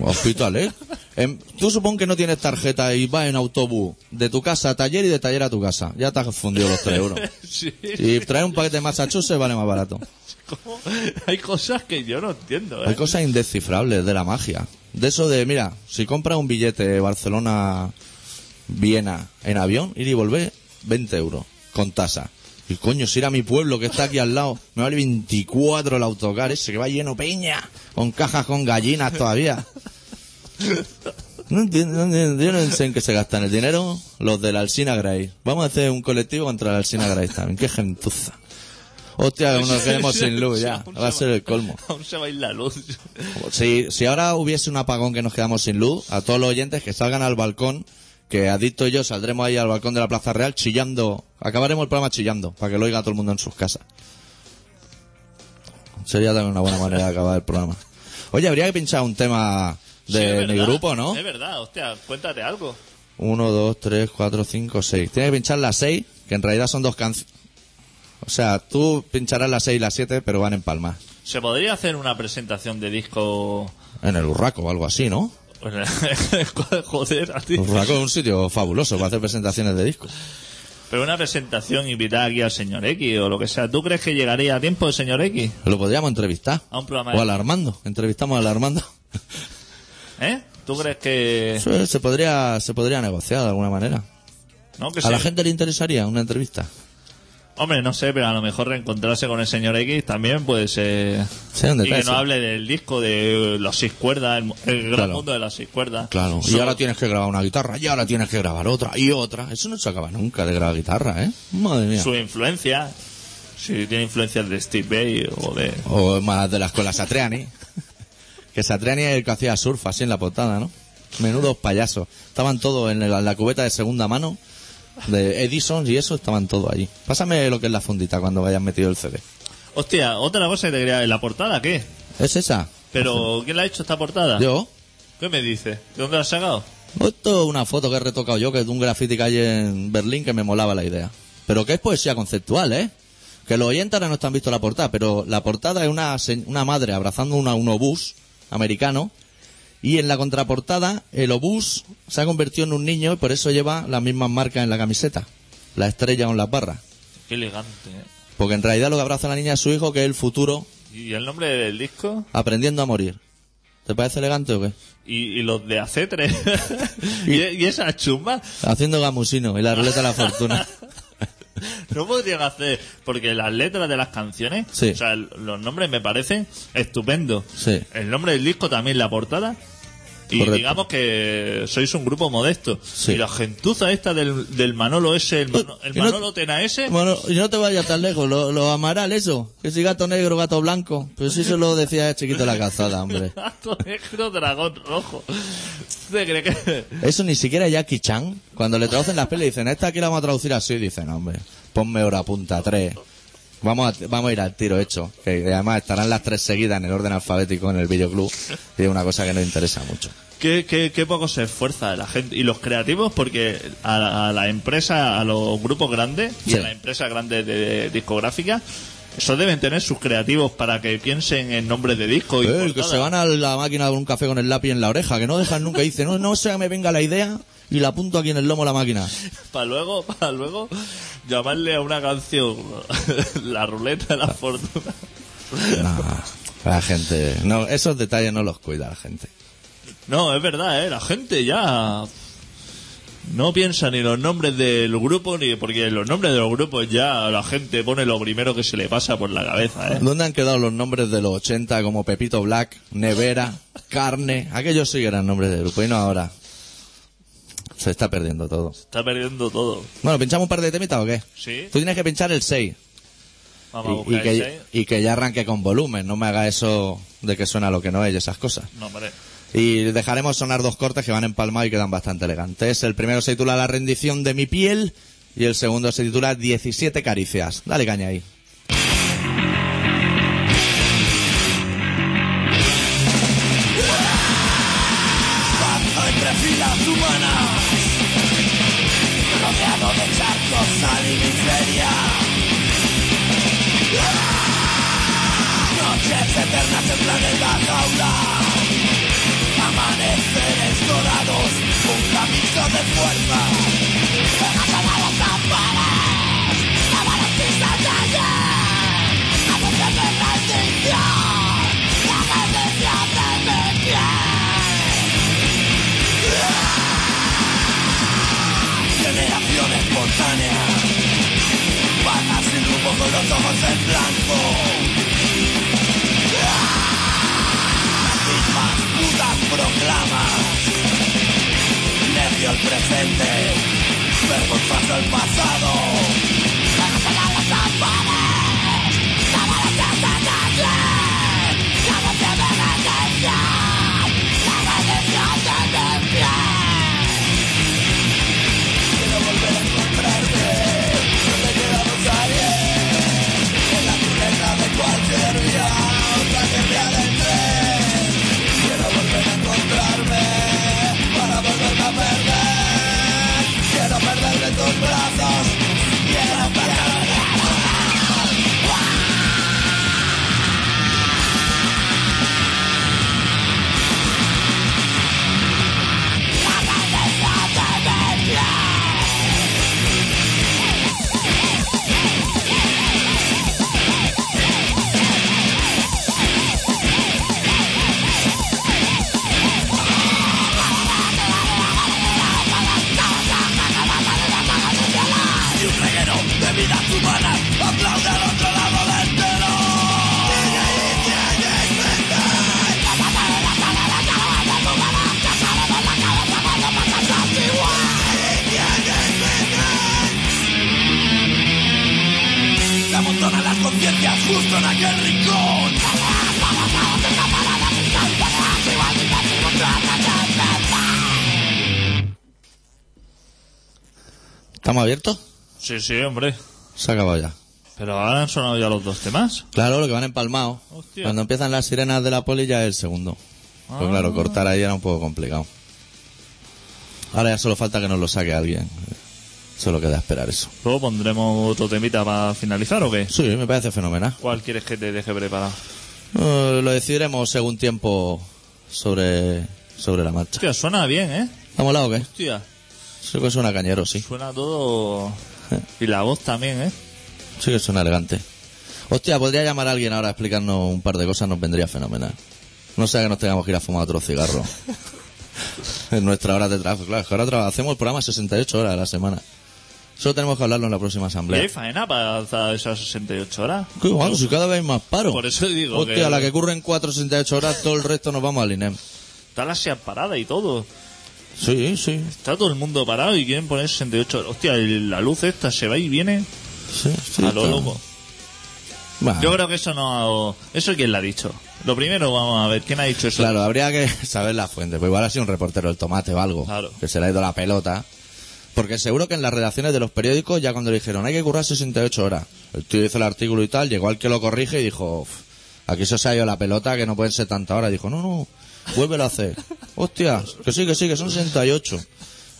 Hospital, ¿eh? Em, tú supón que no tienes tarjeta y vas en autobús de tu casa a taller y de taller a tu casa. Ya te has fundido los 3 euros. Sí. Y traer un paquete de Massachusetts vale más barato. ¿Cómo? Hay cosas que yo no entiendo, Hay ¿eh? cosas indescifrables de la magia. De eso de, mira, si compras un billete Barcelona-Viena en avión, ir y volver, 20 euros, con tasa. Y coño, si ir a mi pueblo que está aquí al lado, me vale 24 el autocar ese que va lleno peña, con cajas con gallinas todavía. No entiendo, no entiendo, yo no sé en qué se gastan el dinero los de la Alsina Grace. Vamos a hacer un colectivo contra la Alsina Grace también, qué gentuza. Hostia, nos quedemos sin luz ya, va a se ser el colmo. Aún se va a ir la luz. Si, si ahora hubiese un apagón que nos quedamos sin luz, a todos los oyentes que salgan al balcón, que Adicto y yo saldremos ahí al balcón de la Plaza Real chillando, acabaremos el programa chillando, para que lo oiga todo el mundo en sus casas. Sería también una buena manera de acabar el programa. Oye, habría que pinchar un tema de mi verdad, grupo, ¿no? Es verdad, hostia, cuéntate algo. Uno, dos, tres, cuatro, cinco, seis. Tienes que pinchar las seis, que en realidad son dos canciones. O sea, tú pincharás las seis y las siete, pero van en palmas. ¿Se podría hacer una presentación de disco? En el Urraco o algo así, ¿no? Joder, a ti. Urraco es un sitio fabuloso para hacer presentaciones de discos. Pero una presentación invitada aquí al señor X o lo que sea. ¿Tú crees que llegaría a tiempo el señor X? Lo podríamos entrevistar. A un programa O de- al Armando. Entrevistamos al Armando. ¿Eh? ¿Tú crees que.? Eso se podría, se podría negociar de alguna manera. ¿No? Que ¿A la sí. gente le interesaría una entrevista? Hombre, no sé, pero a lo mejor reencontrarse con el señor X también puede ser. Sí, y que sí. hable del disco de las seis cuerdas, el, el gran Claro. mundo de las seis cuerdas. Claro. Y ahora tienes que grabar una guitarra, y ahora tienes que grabar otra, y otra. Eso no se acaba nunca de grabar guitarra, ¿eh? Madre mía. Su influencia. Si tiene influencias de Steve Bay o de. O más de la escuela Satriani. que Satriani es el que hacía surf así en la portada, ¿no? Menudos payasos. Estaban todos en la, en la cubeta de segunda mano de Edison y eso estaban todos allí. Pásame lo que es la fundita cuando hayas metido el CD. Hostia, otra cosa que te quería. ¿La portada qué? ¿Es esa? ¿Pero quién la ha hecho esta portada? ¿Yo? ¿Qué me dices? ¿De dónde la has sacado? Esto es una foto que he retocado yo, que es de un graffiti que hay en Berlín que me molaba la idea. Pero que es poesía conceptual, ¿eh? Que los oyentes ahora no están visto la portada, pero la portada es una, una madre abrazando una- un obús americano y en la contraportada el obús se ha convertido en un niño y por eso lleva las mismas marcas en la camiseta. La estrella con las barras. Qué elegante. ¿eh? Porque en realidad lo que abraza la niña es su hijo, que es el futuro, ¿Y el nombre del disco? aprendiendo a morir. ¿Te parece elegante o qué? ¿Y, y los de AC3? ¿Y, y esa chumba? Haciendo gamusino y la ruleta de la fortuna. No podrían hacer, porque las letras de las canciones, Sí. o sea, los nombres me parecen estupendos. Sí. El nombre del disco también, la portada. Y Correcto. digamos que sois un grupo modesto. Sí. Y la gentuza esta del, del Manolo ese, el, Mano- el Y no- Manolo Tena ese, Bueno, y no te vayas tan lejos, lo, lo amaral eso, que si gato negro, gato blanco, pero si eso lo decía el chiquito de la calzada, hombre. gato negro, dragón rojo. Eso ni siquiera Jackie Chan, cuando le traducen las pelis, dicen, esta aquí la vamos a traducir así, dicen, hombre, ponme hora punta, tres. Vamos a, vamos a ir al tiro hecho, que además estarán las tres seguidas en el orden alfabético en el videoclub, y es una cosa que nos interesa mucho. Qué, qué, qué poco se esfuerza la gente y los creativos porque a, a la empresa, a los grupos grandes y Sí. a la empresa grande de, discográfica, eso deben tener sus creativos para que piensen en nombres de disco y Eh, que se van a la máquina con un café con el lápiz en la oreja, que no dejan nunca, dice, no, no se me venga la idea, y la apunto aquí en el lomo la máquina. para luego, para luego llamarle a una canción la ruleta de la fortuna. No, la gente, no, esos detalles no los cuida la gente. No, es verdad, ¿eh? La gente ya no piensa ni los nombres del grupo ni porque los nombres de los grupos ya la gente pone lo primero que se le pasa por la cabeza, ¿eh? ¿Dónde han quedado los nombres de los 80 como Pepito Black, Nevera, Carne? Aquellos sí que eran nombres de grupo y no ahora. Se está perdiendo todo. Está perdiendo todo. Bueno, ¿pinchamos un par de temitas o qué? Sí. Tú tienes que pinchar el 6. Vamos a Y, buscar y que, ese. y que ya arranque con volumen, no me haga eso de que suena lo que no es y esas cosas. No, hombre. Y dejaremos sonar dos cortes que van empalmados y quedan bastante elegantes. El primero se titula La rendición de mi piel y el segundo se titula 17 caricias. Dale caña ahí. Presente Vergonzoso el pasado ¿Estamos abiertos? Sí, sí, hombre. Se ha acabado ya. Pero ahora han sonado ya los dos temas. Claro, lo que van empalmados. Hostia. Cuando empiezan las sirenas de la poli ya es el segundo. Pues Ah. claro, cortar ahí era un poco complicado. Ahora ya solo falta que nos lo saque alguien. Solo queda esperar eso. Luego pondremos otro temita para finalizar o qué? Sí, me parece fenomenal. ¿Cuál quieres que te deje preparado? Eh, lo decidiremos según tiempo sobre, sobre la marcha. Hostia, suena bien, ¿eh? ¿Estamos al lado o qué? Hostia, Sí que suena cañero, sí. suena todo... Y la voz también, ¿eh? Sí que suena elegante. Hostia, podría llamar a alguien ahora a explicarnos un par de cosas, nos vendría fenomenal. No sea que nos tengamos que ir a fumar otro cigarro. en nuestra hora de trabajo, claro. es que ahora hacemos el programa 68 horas a la semana. Solo tenemos que hablarlo en la próxima ¿Y asamblea. hay faena para esas 68 horas? ¿Qué guapo, si cada vez hay más paro. Por eso digo Hostia, que- la que ocurre en 4 68 horas, todo el resto nos vamos al INEM. Está la SEA parada y todo. Sí, sí. Está todo el mundo parado y quieren poner 68 horas. Hostia, la luz esta se va y viene sí, sí, a lo está- loco. Bah, Yo creo que eso no... ¿Eso quién lo ha dicho? Lo primero, vamos a ver, ¿quién ha dicho eso? Claro, habría que saber la fuente. Pues igual ha sido un reportero del tomate o algo. Claro. Que se le ha ido la pelota. Porque seguro que en las redacciones de los periódicos, ya cuando le dijeron hay que currar 68 horas, el tío hizo el artículo y tal, llegó al que lo corrige y dijo, "Uf, aquí se os ha ido la pelota, que no pueden ser tantas horas. Dijo, no, no, vuélvelo a hacer. Hostia, que sí, que sí, que son 68.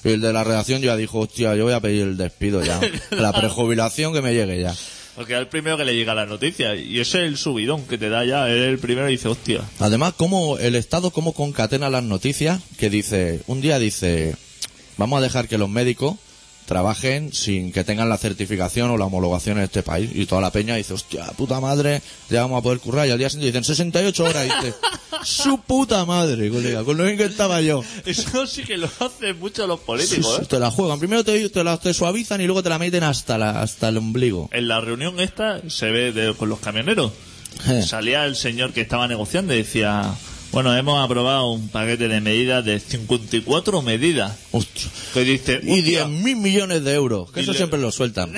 Y el de la redacción ya dijo, hostia, yo voy a pedir el despido ya. La prejubilación que me llegue ya. Porque es el primero que le llega la noticia. Y ese es el subidón que te da ya. Es el primero y dice, hostia. Además, como el Estado cómo concatena las noticias, que dice, un día dice, vamos a dejar que los médicos trabajen sin que tengan la certificación o la homologación en este país. Y toda la peña dice, hostia, puta madre, ya vamos a poder currar. Y al día siguiente dicen, 68 horas. Y dice, su puta madre, colega, con lo bien que estaba yo. Eso sí que lo hacen mucho los Sí, políticos, sí, ¿eh? Te la juegan. Primero te, te la te suavizan y luego te la meten hasta, la, hasta el ombligo. En la reunión esta se ve de- con los camioneros. Eh. Salía el señor que estaba negociando y decía, Bueno, hemos aprobado un paquete de medidas de 54 medidas. Hostia. Que dice, Y hostia, 10 mil millones de euros, que eso Dile- siempre lo sueltan.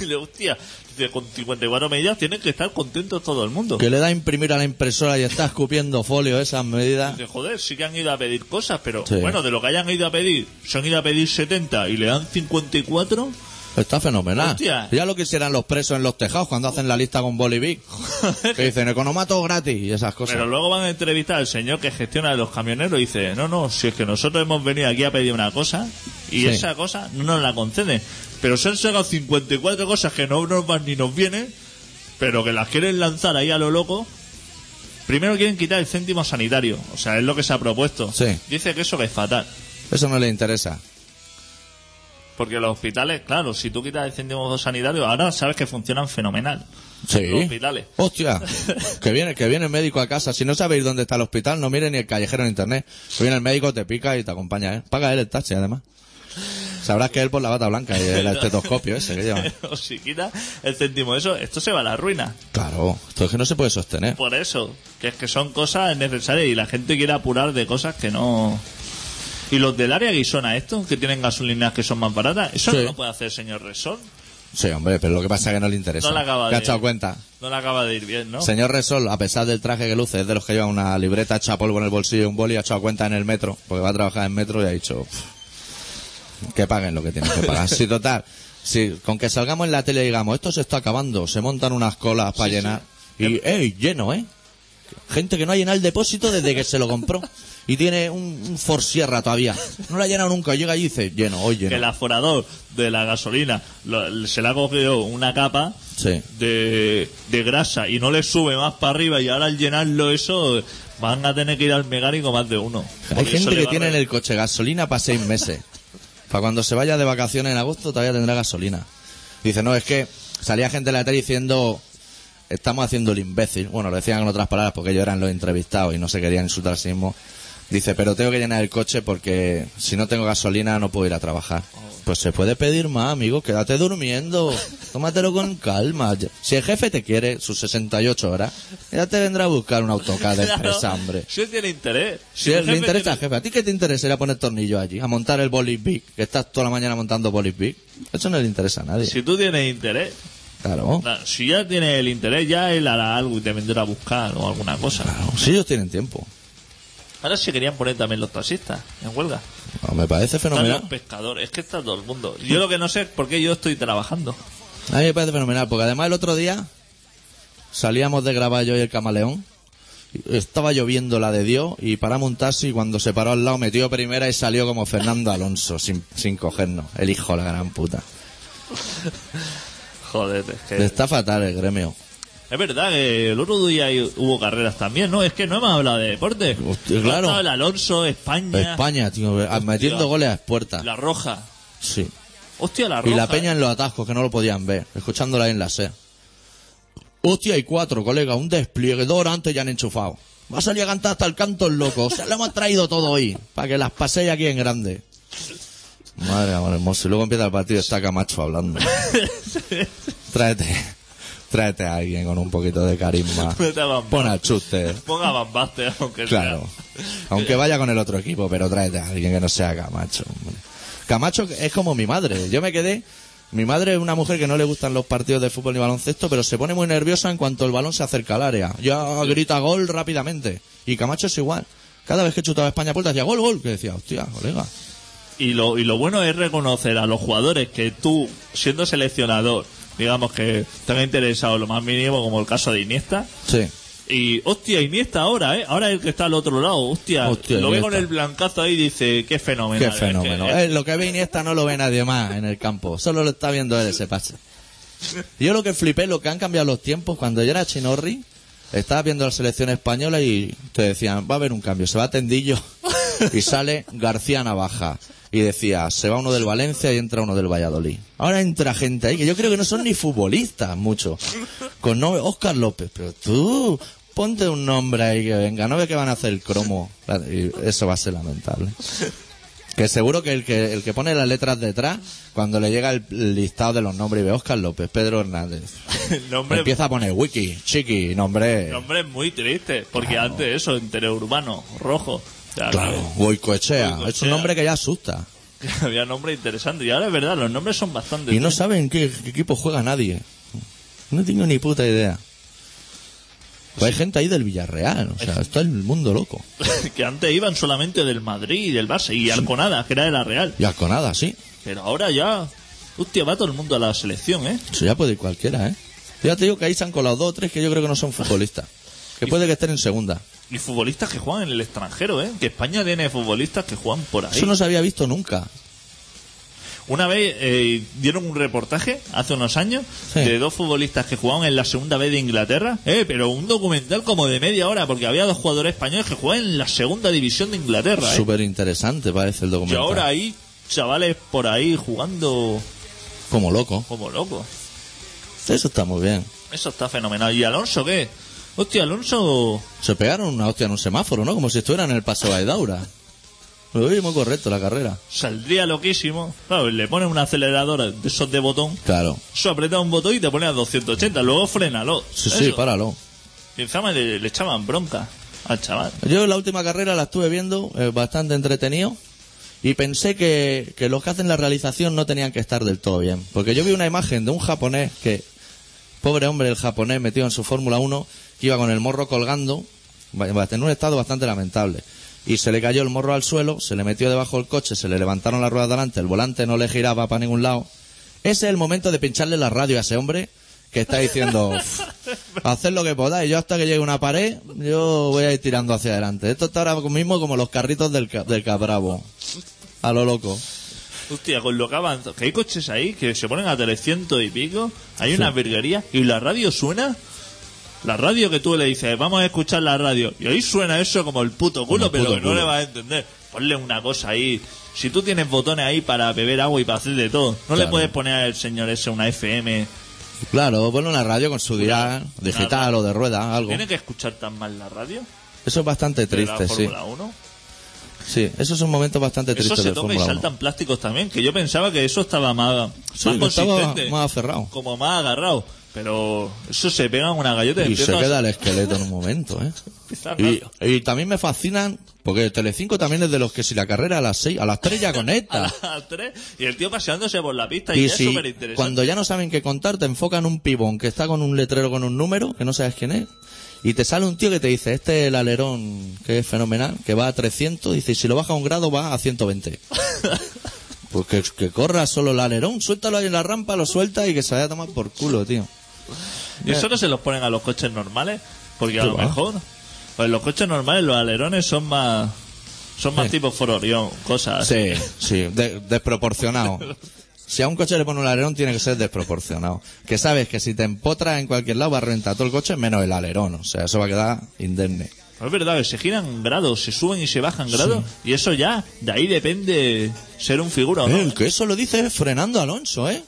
Dile, hostia, dice, con 54 medidas tienen que estar contentos todo el mundo. Que le da imprimir a la impresora y está escupiendo folio esas medidas. Dice, joder, sí que han ido a pedir cosas, pero Sí. bueno, de lo que hayan ido a pedir, se han ido a pedir 70 y le dan 54. Está fenomenal. Hostia. Ya lo quisieran los presos en los tejados cuando hacen la lista con Bolivic. que dicen economato gratis y esas cosas. Pero luego van a entrevistar al señor que gestiona los camioneros y dice, no, no, si es que nosotros hemos venido aquí a pedir una cosa y Sí. esa cosa no nos la conceden. Pero se han sacado 54 cosas que no nos van ni nos vienen, pero que las quieren lanzar ahí a lo loco. Primero quieren quitar el céntimo sanitario, o sea, es lo que se ha propuesto. Sí. Dice que eso que es fatal. Eso no le interesa. Porque los hospitales, claro, si tú quitas el céntimo sanitario, ahora sabes que funcionan fenomenal. Sí. Los hospitales. Hostia, que viene, que viene el médico a casa. Si no sabéis dónde está el hospital, no mire ni el callejero en internet. Que viene el médico, te pica y te acompaña, ¿eh? Paga él el taxi, además. Sabrás que él por la bata blanca y el estetoscopio ese que lleva. o si quitas el céntimo eso, esto se va a la ruina. Claro, esto es que no se puede sostener. Por eso, que es que son cosas necesarias y la gente quiere apurar de cosas que no. Y los del área guisona, estos que tienen gasolinas que son más baratas, eso no lo puede hacer el señor Resol. Sí, hombre, pero lo que pasa es que no le interesa. No le acaba ¿Te has de- echado cuenta? No le acaba de ir bien, ¿no? Señor Resol, a pesar del traje que luce, es de los que llevan una libreta hecha polvo en el bolsillo y un boli, ha echado cuenta en el metro, porque va a trabajar en metro y ha dicho "Pff, que paguen lo que tienen que pagar. Sí, total. Sí, con que salgamos en la tele y digamos, esto se está acabando, se montan unas colas para llenar. Y, ¡ey! Lleno, ¿eh? Gente que no ha llenado el depósito desde que se lo compró. Y tiene un, un Ford Sierra todavía. No lo ha llenado nunca. Llega allí y dice, lleno, hoy lleno. Que el aforador de la gasolina lo- se le ha cogido una capa Sí. de, de grasa y no le sube más para arriba y ahora al llenarlo eso van a tener que ir al mecánico más de uno. Hay Porque eso gente le que va a tiene en re- el coche gasolina para seis meses. Para cuando se vaya de vacaciones en agosto todavía tendrá gasolina. Dice, no, es que salía gente en la tele diciendo, estamos haciendo el imbécil. Bueno, lo decían en otras palabras porque ellos eran los entrevistados y no se querían insultar a sí mismos. Dice, pero tengo que llenar el coche porque si no tengo gasolina no puedo ir a trabajar. Pues se puede pedir más, amigo, quédate durmiendo. Tómatelo con calma. Si el jefe te quiere sus 68 horas, ya te vendrá a buscar un autocar de Claro, empresa, hombre. Si él tiene interés. Si el le jefe interesa al tiene- jefe, ¿a ti qué te interesa ir a poner tornillos allí? A montar el Bolis Big, que estás toda la mañana montando Bolis Big. Eso no le interesa a nadie. Si tú tienes interés, Claro. si ya tienes el interés, ya él hará algo y te vendrá a buscar o alguna cosa. Claro, Si ellos tienen tiempo. Ahora se querían poner también los taxistas en huelga. No, me parece Están fenomenal. los pescadores, es que está todo el mundo. Yo lo que no sé es por qué yo estoy trabajando. A mí me parece fenomenal, porque además el otro día salíamos de grabar yo y el camaleón. Estaba lloviendo la de Dios y paramos un taxi y cuando se paró al lado metió primera y salió como Fernando Alonso sin, sin cogernos. El hijo de la gran puta. Joder, es que... Está fatal el gremio. Es verdad que el otro día hubo carreras también, ¿no? Es que no hemos hablado de deporte. Hostia, claro. El Alonso, España, España, tío, metiendo goles a puertas. la Roja. Sí. Hostia, la Roja. Y la peña en los atascos que no lo podían ver, escuchándola en la SER. Hostia, hay cuatro, colega, un despliegue, dos horas antes ya han enchufado. Va a salir a cantar hasta el canto el loco. O sea, le hemos traído todo hoy, para que las paséis aquí en grande. Madre amor hermoso. Y luego empieza el partido, está Camacho hablando. tráete, tráete a alguien con un poquito de carisma. Pon al chuste. Ponga Van Basten, aunque Claro. Aunque vaya con el otro equipo, pero tráete a alguien que no sea Camacho. hombre. Camacho es como mi madre. Yo me quedé. Mi madre es una mujer que no le gustan los partidos de fútbol ni baloncesto, pero se pone muy nerviosa en cuanto el balón se acerca al área. Ya grita gol rápidamente. Y Camacho es igual. Cada vez que chutaba España puerta decía gol, gol. Que decía, hostia, colega. Y lo, y lo bueno es reconocer a los jugadores que tú, siendo seleccionador, digamos que están interesados lo más mínimo, como el caso de Iniesta. Sí. Y, hostia, Iniesta ahora, ¿eh? Ahora el que está al otro lado, hostia. Hostia, lo ve con el blancazo ahí y dice, qué fenómeno. Qué fenómeno. Eh, lo que ve Iniesta no lo ve nadie más en el campo. Solo lo está viendo él ese pase. Yo lo que flipé, lo que han cambiado los tiempos, cuando yo era Chinorri, estaba viendo la selección española y te decían, va a haber un cambio, se va Tendillo y sale García Navaja. Y decía, se va uno del Valencia y entra uno del Valladolid. Ahora entra gente ahí que yo creo que no son ni futbolistas mucho. Con nombre, Oscar López, pero tú, ponte un nombre ahí que venga, no ve que van a hacer el cromo. Y eso va a ser lamentable. Que seguro que el que el que pone las letras detrás, cuando le llega el listado de los nombres y ve Oscar López, Pedro Hernández, El nombre, empieza a poner wiki, chiqui, nombre. el nombre es muy triste, porque antes eso, interurbano, rojo. Sea, Claro, Goicoechea. Goicoechea. Es un nombre que ya asusta. que había nombres interesantes. Y ahora es verdad, los nombres son bastante. Y no saben qué, qué equipo juega nadie. No tengo ni puta idea. Pues hay gente ahí del Villarreal, o sea, está el mundo loco. que antes iban solamente del Madrid y del Barça y Alconada, que era de la Real. Y Alconada, sí. Pero ahora ya. Hostia, va todo el mundo a la selección, ¿eh? Eso ya puede ir cualquiera, ¿eh? Ya te digo que ahí se han colado dos o tres que yo creo que no son futbolistas. Que puede que estén en segunda. Y futbolistas que juegan en el extranjero, ¿eh? Que España tiene futbolistas que juegan por ahí. Eso no se había visto nunca. Una vez eh, dieron un reportaje hace unos años Sí. de dos futbolistas que jugaban en la segunda vez de Inglaterra, eh, pero un documental como de media hora, porque había dos jugadores españoles que jugaban en la segunda división de Inglaterra. ¿eh? Súper interesante parece el Y documental. ahora hay chavales por ahí jugando Como loco. como locos. Eso está muy bien. Eso está fenomenal. ¿Y Alonso qué? Hostia, Alonso Se pegaron una hostia en un semáforo, ¿no? Como si estuvieran en el paso de Daura. Uy, muy correcto la carrera. saldría loquísimo. Claro, le pones un acelerador de esos de botón. Claro. Eso aprieta un botón y te pone a 280. Luego frénalo. Sí, sí, páralo. Y encima le, le echaban bronca al chaval. Yo la última carrera la estuve viendo, eh, bastante entretenido, y pensé que, que los que hacen la realización no tenían que estar del todo bien. Porque yo vi una imagen de un japonés que, pobre hombre, el japonés metido en su Fórmula 1, que iba con el morro colgando, en un estado bastante lamentable. Y se le cayó el morro al suelo, se le metió debajo del coche, se le levantaron las ruedas delante, el volante no le giraba para ningún lado. Ese es el momento de pincharle la radio a ese hombre que está diciendo, haced lo que podáis, yo hasta que llegue una pared, yo voy a ir tirando hacia adelante. Esto está ahora mismo como los carritos del, del cabravo. A lo loco. Hostia, con lo que avanza. Que hay coches ahí que se ponen a 300 y pico. Hay una virguería. Y la radio suena. La radio que tú le dices, vamos a escuchar la radio. Y ahí suena eso como el puto culo, el pero que no culo. le vas a entender. Ponle una cosa ahí. Si tú tienes botones ahí para beber agua y para hacer de todo, no le puedes poner al señor ese una FM. Claro, ponle una radio con su dial, digital o de rueda, algo. ¿Tiene que escuchar tan mal la radio? Eso es bastante de la triste, sí. Fórmula 1? Sí, eso es un momento bastante Eso triste se de toca y Fórmula 1. saltan plásticos también, que yo pensaba que eso estaba más, Sí, más que estaba consistente, más aferrado. como más agarrado. Pero eso se pega en una galleta Y se empieza a- queda el esqueleto en un momento, ¿eh? a- Y, y también me fascinan, porque Telecinco también es de los que si la carrera a las seis, a las tres ya a conecta. las tres, y el tío paseándose por la pista y, Y es si súper interesante. cuando ya no saben qué contar, te enfocan un pibón que está con un letrero con un número, que no sabes quién es, y te sale un tío que te dice, este es el alerón, que es fenomenal, que va a 300, dice, y si lo baja un grado va a 120. pues que, que corra solo el alerón, suéltalo ahí en la rampa, lo suelta y que se vaya a tomar por culo, tío. Y eso no se los ponen a los coches normales, porque a ¿Qué lo va? mejor, pues los coches normales, los alerones son más, son más Sí. tipo Ford Orion, cosas. Sí, sí, de- desproporcionado. Si a un coche le pone un alerón, tiene que ser desproporcionado. Que sabes que si te empotras en cualquier lado va a reventar todo el coche menos el alerón. O sea, eso va a quedar indemne. Es verdad que se giran grados, se suben y se bajan grados, y eso ya, de ahí depende ser un figura o no. El que eso lo dice frenando Alonso, ¿eh?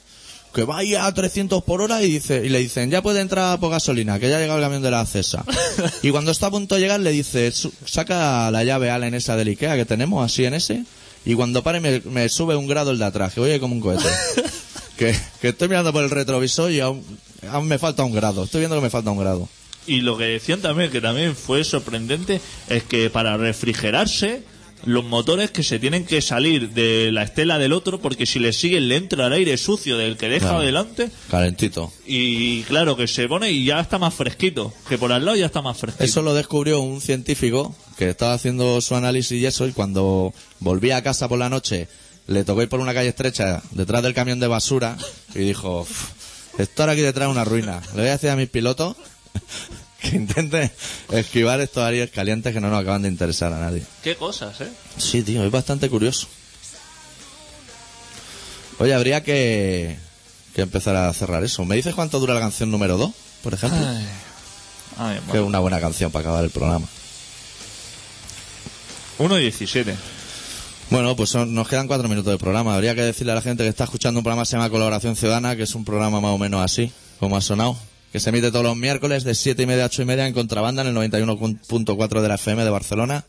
Que va ahí a 300 por hora y dice y le dicen, ya puede entrar por gasolina, que ya ha llegado el camión de la CESA. y cuando está a punto de llegar le dice, "Su- saca la llave Allen esa del Ikea que tenemos, así en ese, y cuando pare me, me sube un grado el de atrás, que voy ahí como un cohete. que, que estoy mirando por el retrovisor y aún, aún me falta un grado, estoy viendo que me falta un grado. Y lo que decían también, que también fue sorprendente, es que para refrigerarse, los motores que se tienen que salir de la estela del otro, porque si le siguen le entra el aire sucio del que deja Claro. adelante, Calentito. y claro, que se pone y ya está más fresquito, que por al lado ya está más fresquito. Eso lo descubrió un científico que estaba haciendo su análisis y eso, y cuando volvía a casa por la noche, le tocó ir por una calle estrecha detrás del camión de basura y dijo, "Uf, esto ahora aquí detrás es una ruina. Le voy a decir a mis pilotos que intenten esquivar estos aires calientes que no nos acaban de interesar a nadie. Qué cosas, ¿eh? Sí, tío, es bastante curioso. Oye, habría que, que empezar a cerrar eso. ¿Me dices cuánto dura la canción número 2, por ejemplo? Ay, Ay, Que es una buena canción para acabar el programa. 1.17. Bueno, pues son- nos quedan cuatro minutos de programa. Habría que decirle a la gente que está escuchando un programa que se llama Colaboración Ciudadana, que es un programa más o menos así, como ha sonado, que se emite todos los miércoles de siete y media a ocho y media en contrabanda en el 91.4 de la FM de Barcelona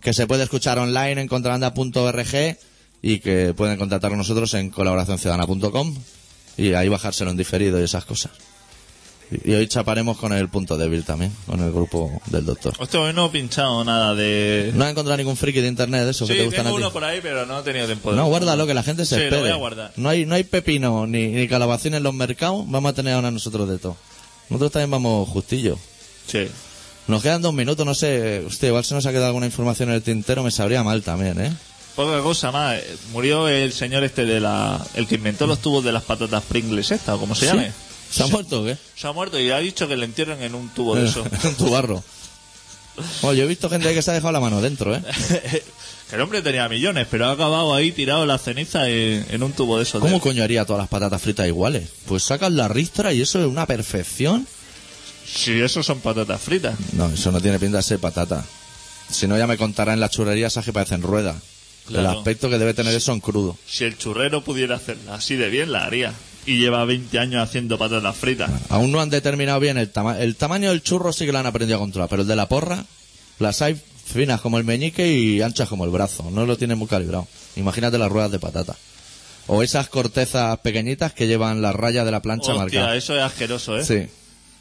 que se puede escuchar online en contrabanda.org y que pueden contactar con nosotros en colaboracionciudadana.com y ahí bajárselo en diferido y esas cosas. Y, hoy chaparemos con el punto débil también, con el grupo del doctor. Hostia, hoy no he pinchado nada de... No has encontrado ningún friki de internet de esos sí, que te gustan tengo a ti. uno por ahí, pero no he tenido tiempo de... No, guárdalo, que la gente se Sí, espere. lo voy a guardar. No hay, no hay pepino ni, ni calabacín en los mercados, vamos a tener ahora nosotros de todo. Nosotros también vamos justillo. Sí. Nos quedan dos minutos, no sé, usted, igual se nos ha quedado alguna información en el tintero, me sabría mal también, ¿eh? Poca cosa más. eh, Murió el señor este de la... El que inventó los tubos de las patatas Pringles esta, o como se ¿Sí? llame. ¿Se ha muerto o qué? Se ha muerto y ha dicho que le entierren en un tubo de eso. en tu barro. Oye, he visto gente que se ha dejado la mano dentro, ¿eh? que el hombre tenía millones, pero ha acabado ahí tirado la ceniza en, en un tubo de esos. ¿Cómo de- coño haría todas las patatas fritas iguales? Pues sacas la ristra y eso es una perfección. Si esos son patatas fritas. No, eso no tiene pinta de ser patata. Si no, ya me contará en la churrería esas que parecen ruedas. El Claro. aspecto que debe tener eso en crudo. Si el churrero pudiera hacerla así de bien, la haría. Y lleva 20 años haciendo patatas fritas. Aún no han determinado bien el tamaño. El tamaño del churro sí que lo han aprendido a controlar, pero el de la porra, las hay finas como el meñique y anchas como el brazo. No lo tienen muy calibrado. Imagínate las ruedas de patata. O esas cortezas pequeñitas que llevan las rayas de la plancha Hostia, marcadas. eso es asqueroso, ¿eh? Sí,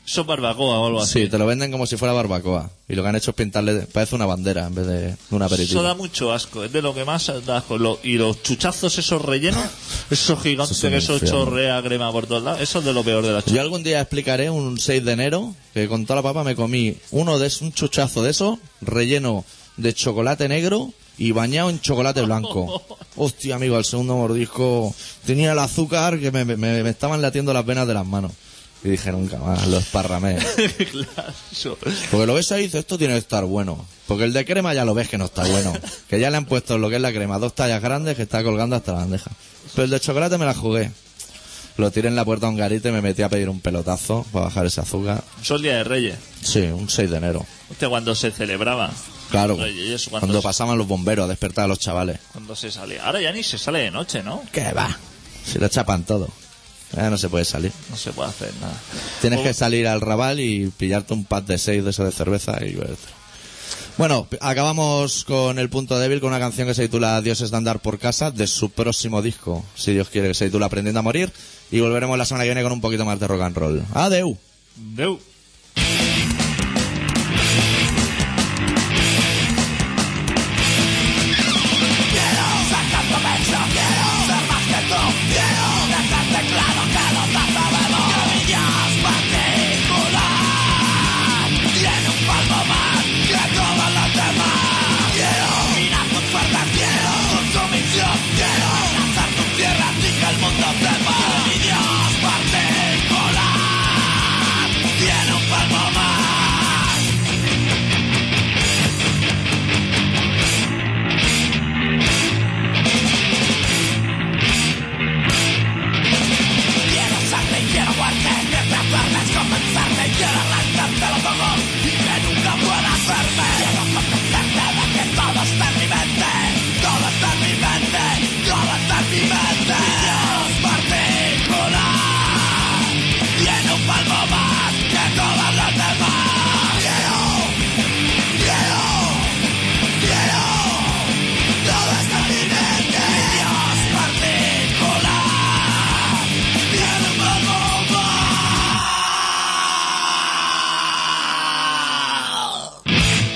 Es barbacoa o algo así. sí, te lo venden como si fuera barbacoa. Y lo que han hecho es pintarle, parece una bandera en vez de, de un aperitivo. Eso da mucho asco, es de lo que más da asco. Lo- y los chuchazos esos rellenos, esos gigantes Eso es que eso chorrea crema por todos lados, eso es de lo peor de la Yo chucha. algún día explicaré un 6 de enero que con toda la papa me comí uno de esos- un chuchazo de eso relleno de chocolate negro y bañado en chocolate blanco. Hostia, amigo, el segundo mordisco tenía el azúcar que me, me- me estaban latiendo las venas de las manos. Y dije, nunca más, lo esparramé. claro, eso. Porque lo ves ahí y dices, esto tiene que estar bueno. Porque el de crema ya lo ves que no está bueno. Que ya le han puesto lo que es la crema, dos tallas grandes que está colgando hasta la bandeja. Pero el de chocolate me la jugué. Lo tiré en la puerta a un garito y me metí a pedir un pelotazo para bajar ese azúcar. Son día de Reyes. Sí, un 6 de enero. Hostia, cuando se celebraba, Claro. Oye, ¿y eso cuando se- pasaban los bomberos a despertar a los chavales. cuando se salía. Ahora ya ni se sale de noche, ¿no? ¿Qué va? Se lo chapan todo. Ya no se puede salir. No se puede hacer nada. Tienes que salir al rabal y pillarte un pack de 6 de eso de cerveza y. Bueno, acabamos con el punto débil con una canción que se titula Dios es de andar por casa de su próximo disco, si Dios quiere, que se titula Aprendiendo a morir. Y volveremos la semana que viene con un poquito más de rock and roll. Adeu. Deu.